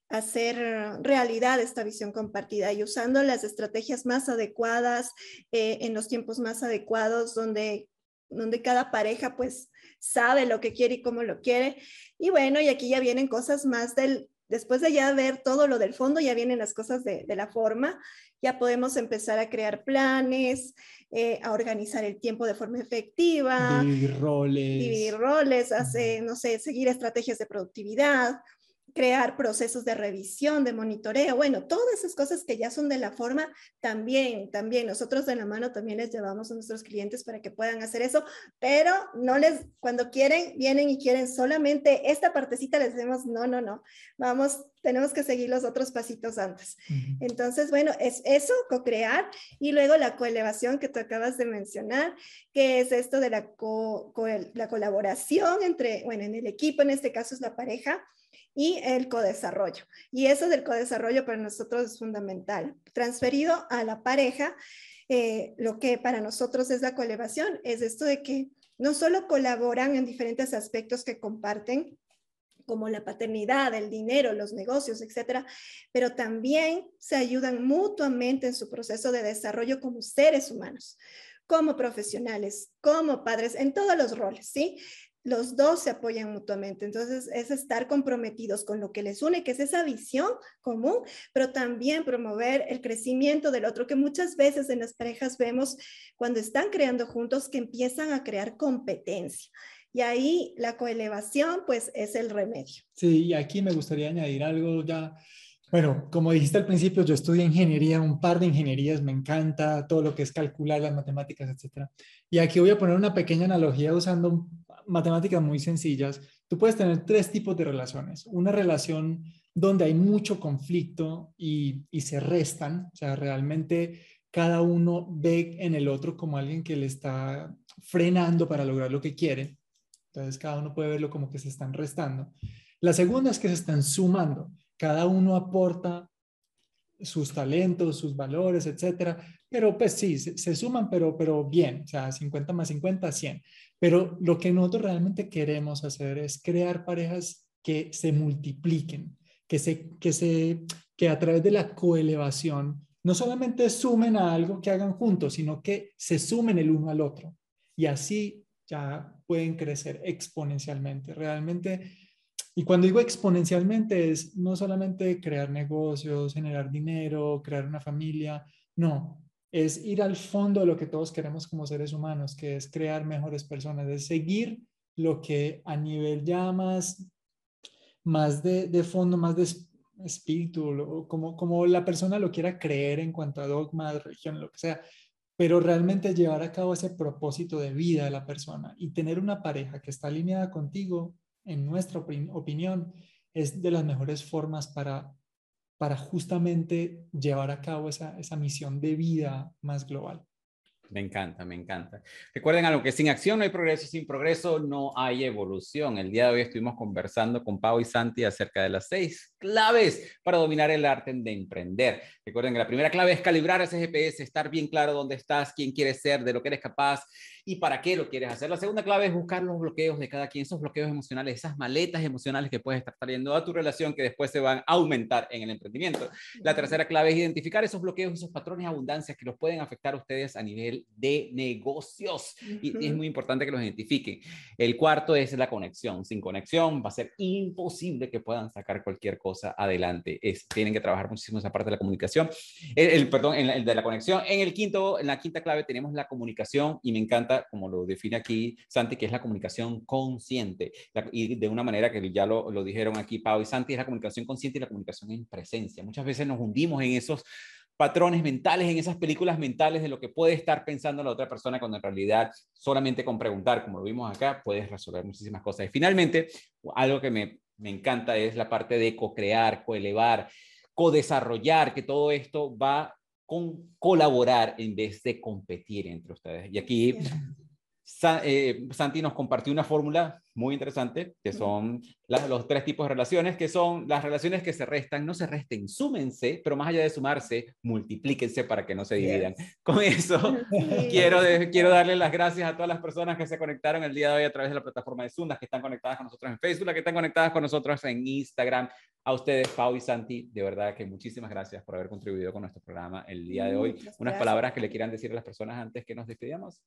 hacer realidad esta visión compartida y usando las estrategias más adecuadas eh, en los tiempos más adecuados donde donde cada pareja pues sabe lo que quiere y cómo lo quiere. Y bueno, y aquí ya vienen cosas más del, después de ya ver todo lo del fondo, ya vienen las cosas de, de la forma, ya podemos empezar a crear planes, eh, a organizar el tiempo de forma efectiva. Dividir roles. Dividir roles, hacer, no sé, seguir estrategias de productividad, crear procesos de revisión, de monitoreo, bueno, todas esas cosas que ya son de la forma, también, también nosotros de la mano también les llevamos a nuestros clientes para que puedan hacer eso, pero no les, cuando quieren, vienen y quieren solamente esta partecita, les decimos, no, no, no, vamos, tenemos que seguir los otros pasitos antes. Uh -huh. Entonces, bueno, es eso, co-crear, y luego la coelevación que tú acabas de mencionar, que es esto de la, co, co la colaboración entre, bueno, en el equipo, en este caso es la pareja, y el codesarrollo. Y eso del codesarrollo para nosotros es fundamental. Transferido a la pareja, eh, lo que para nosotros es la coelevación, es esto de que no solo colaboran en diferentes aspectos que comparten, como la paternidad, el dinero, los negocios, etcétera, pero también se ayudan mutuamente en su proceso de desarrollo como seres humanos, como profesionales, como padres, en todos los roles, ¿sí? Los dos se apoyan mutuamente. Entonces, es estar comprometidos con lo que les une, que es esa visión común, pero también promover el crecimiento del otro, que muchas veces en las parejas vemos cuando están creando juntos que empiezan a crear competencia. Y ahí la coelevación, pues, es el remedio. Sí, y aquí me gustaría añadir algo ya. Bueno, como dijiste al principio, yo estudié ingeniería, un par de ingenierías, me encanta todo lo que es calcular, las matemáticas, etc. Y aquí voy a poner una pequeña analogía usando matemáticas muy sencillas. tú puedes tener tres tipos de relaciones. Una relación donde hay mucho conflicto y, y se restan, o sea, realmente cada uno ve en el otro como alguien que le está frenando para lograr lo que quiere. Entonces, cada uno puede verlo como que se están restando. La segunda es que se están sumando. Cada uno aporta sus talentos, sus valores, etcétera. Pero pues sí, se, suman, pero, pero bien, o sea, 50 más 50, 100. Pero lo que nosotros realmente queremos hacer es crear parejas que se multipliquen, que, se, que, se, que a través de la coelevación no solamente sumen a algo que hagan juntos, sino que se sumen el uno al otro. Y así ya pueden crecer exponencialmente. Realmente y cuando digo exponencialmente es no solamente crear negocios, generar dinero, crear una familia, no, es ir al fondo de lo que todos queremos como seres humanos, que es crear mejores personas, es seguir lo que a nivel ya más, más de, de fondo, más de espíritu, como, como la persona lo quiera creer en cuanto a dogma, religión, lo que sea, pero realmente llevar a cabo ese propósito de vida de la persona y tener una pareja que está alineada contigo en nuestra opinión, es de las mejores formas para, para justamente llevar a cabo esa, esa misión de vida más global. Me encanta, me encanta. Recuerden algo que sin acción no hay progreso, sin progreso no hay evolución. El día de hoy estuvimos conversando con Pau y Santi acerca de las seis claves para dominar el arte de emprender. Recuerden que la primera clave es calibrar ese GPS, estar bien claro dónde estás, quién quieres ser, de lo que eres capaz y para qué lo quieres hacer. La segunda clave es buscar los bloqueos de cada quien, esos bloqueos emocionales, esas maletas emocionales que puedes estar trayendo a tu relación que después se van a aumentar en el emprendimiento. La tercera clave es identificar esos bloqueos, esos patrones de abundancia que los pueden afectar a ustedes a nivel de negocios y, es muy importante que los identifiquen. El cuarto es la conexión. Sin conexión va a ser imposible que puedan sacar cualquier cosa adelante. Es, tienen que trabajar muchísimo esa parte de la comunicación, el, perdón, en el de la conexión. En el quinto, en la quinta clave tenemos la comunicación y me encanta como lo define aquí Santi, que es la comunicación consciente. y de una manera que ya lo, lo dijeron aquí Pau y Santi, es la comunicación consciente y la comunicación en presencia. Muchas veces nos hundimos en esos patrones mentales, en esas películas mentales de lo que puede estar pensando la otra persona, cuando en realidad solamente con preguntar, como lo vimos acá, puedes resolver muchísimas cosas. Y finalmente, algo que me, me encanta es la parte de co-crear, co-elevar, co-desarrollar, que todo esto va colaborar en vez de competir entre ustedes. Y aquí eh, Santi nos compartió una fórmula muy interesante, que son los tres tipos de relaciones, que son las relaciones que se restan, no se resten, súmense, pero más allá de sumarse, multiplíquense para que no se dividan. [LAUGHS] Con eso, quiero, quiero darle las gracias a todas las personas que se conectaron el día de hoy a través de la plataforma de Zoom, las que están conectadas con nosotros en Facebook, las que están conectadas con nosotros en Instagram. A ustedes, Pau y Santi, de verdad que muchísimas gracias por haber contribuido con nuestro programa el día de hoy. Unas palabras que le quieran decir a las personas antes que nos despidamos.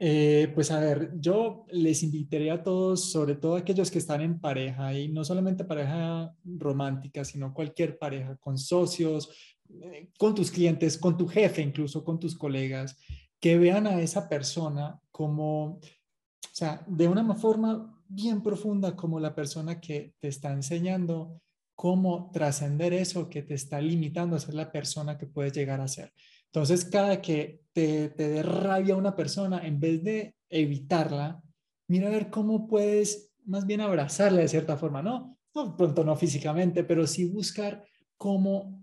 Eh, pues a ver, yo les invitaría a todos, sobre todo aquellos que están en pareja, y no solamente pareja romántica, sino cualquier pareja, con socios, eh, con tus clientes, con tu jefe, incluso con tus colegas, que vean a esa persona como, o sea, de una forma bien profunda, como la persona que te está enseñando cómo trascender eso que te está limitando a ser la persona que puedes llegar a ser. Entonces, cada que te, te dé rabia una persona, en vez de evitarla, mira a ver cómo puedes más bien abrazarla de cierta forma, ¿no? No, pronto no físicamente, pero sí buscar cómo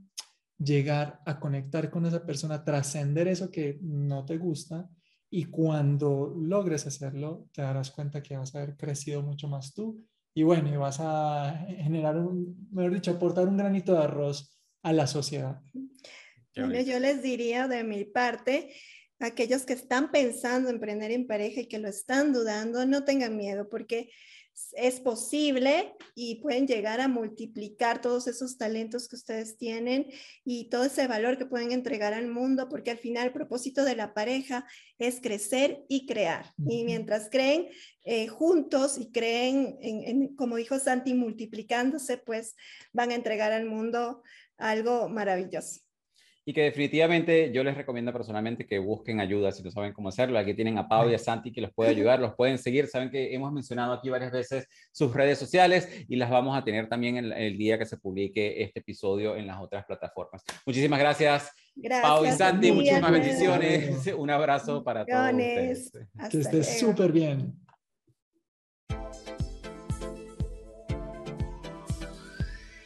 llegar a conectar con esa persona, trascender eso que no te gusta y cuando logres hacerlo, te darás cuenta que vas a haber crecido mucho más tú y bueno, y vas a generar un, mejor dicho, aportar un granito de arroz a la sociedad. Bueno, yo les diría de mi parte, aquellos que están pensando en emprender en pareja y que lo están dudando, no tengan miedo porque es posible y pueden llegar a multiplicar todos esos talentos que ustedes tienen y todo ese valor que pueden entregar al mundo, porque al final el propósito de la pareja es crecer y crear. Y mientras creen eh, juntos y creen, en, como dijo Santi, multiplicándose, pues van a entregar al mundo algo maravilloso y que definitivamente yo les recomiendo personalmente que busquen ayuda si no saben cómo hacerlo. Aquí tienen a Pau y a Santi que los puede ayudar, los pueden seguir. Saben que hemos mencionado aquí varias veces sus redes sociales y las vamos a tener también el, el día que se publique este episodio en las otras plataformas. Muchísimas gracias. gracias Pau y Santi, muchísimas bendiciones. Un abrazo para todos ustedes. Que estés súper bien.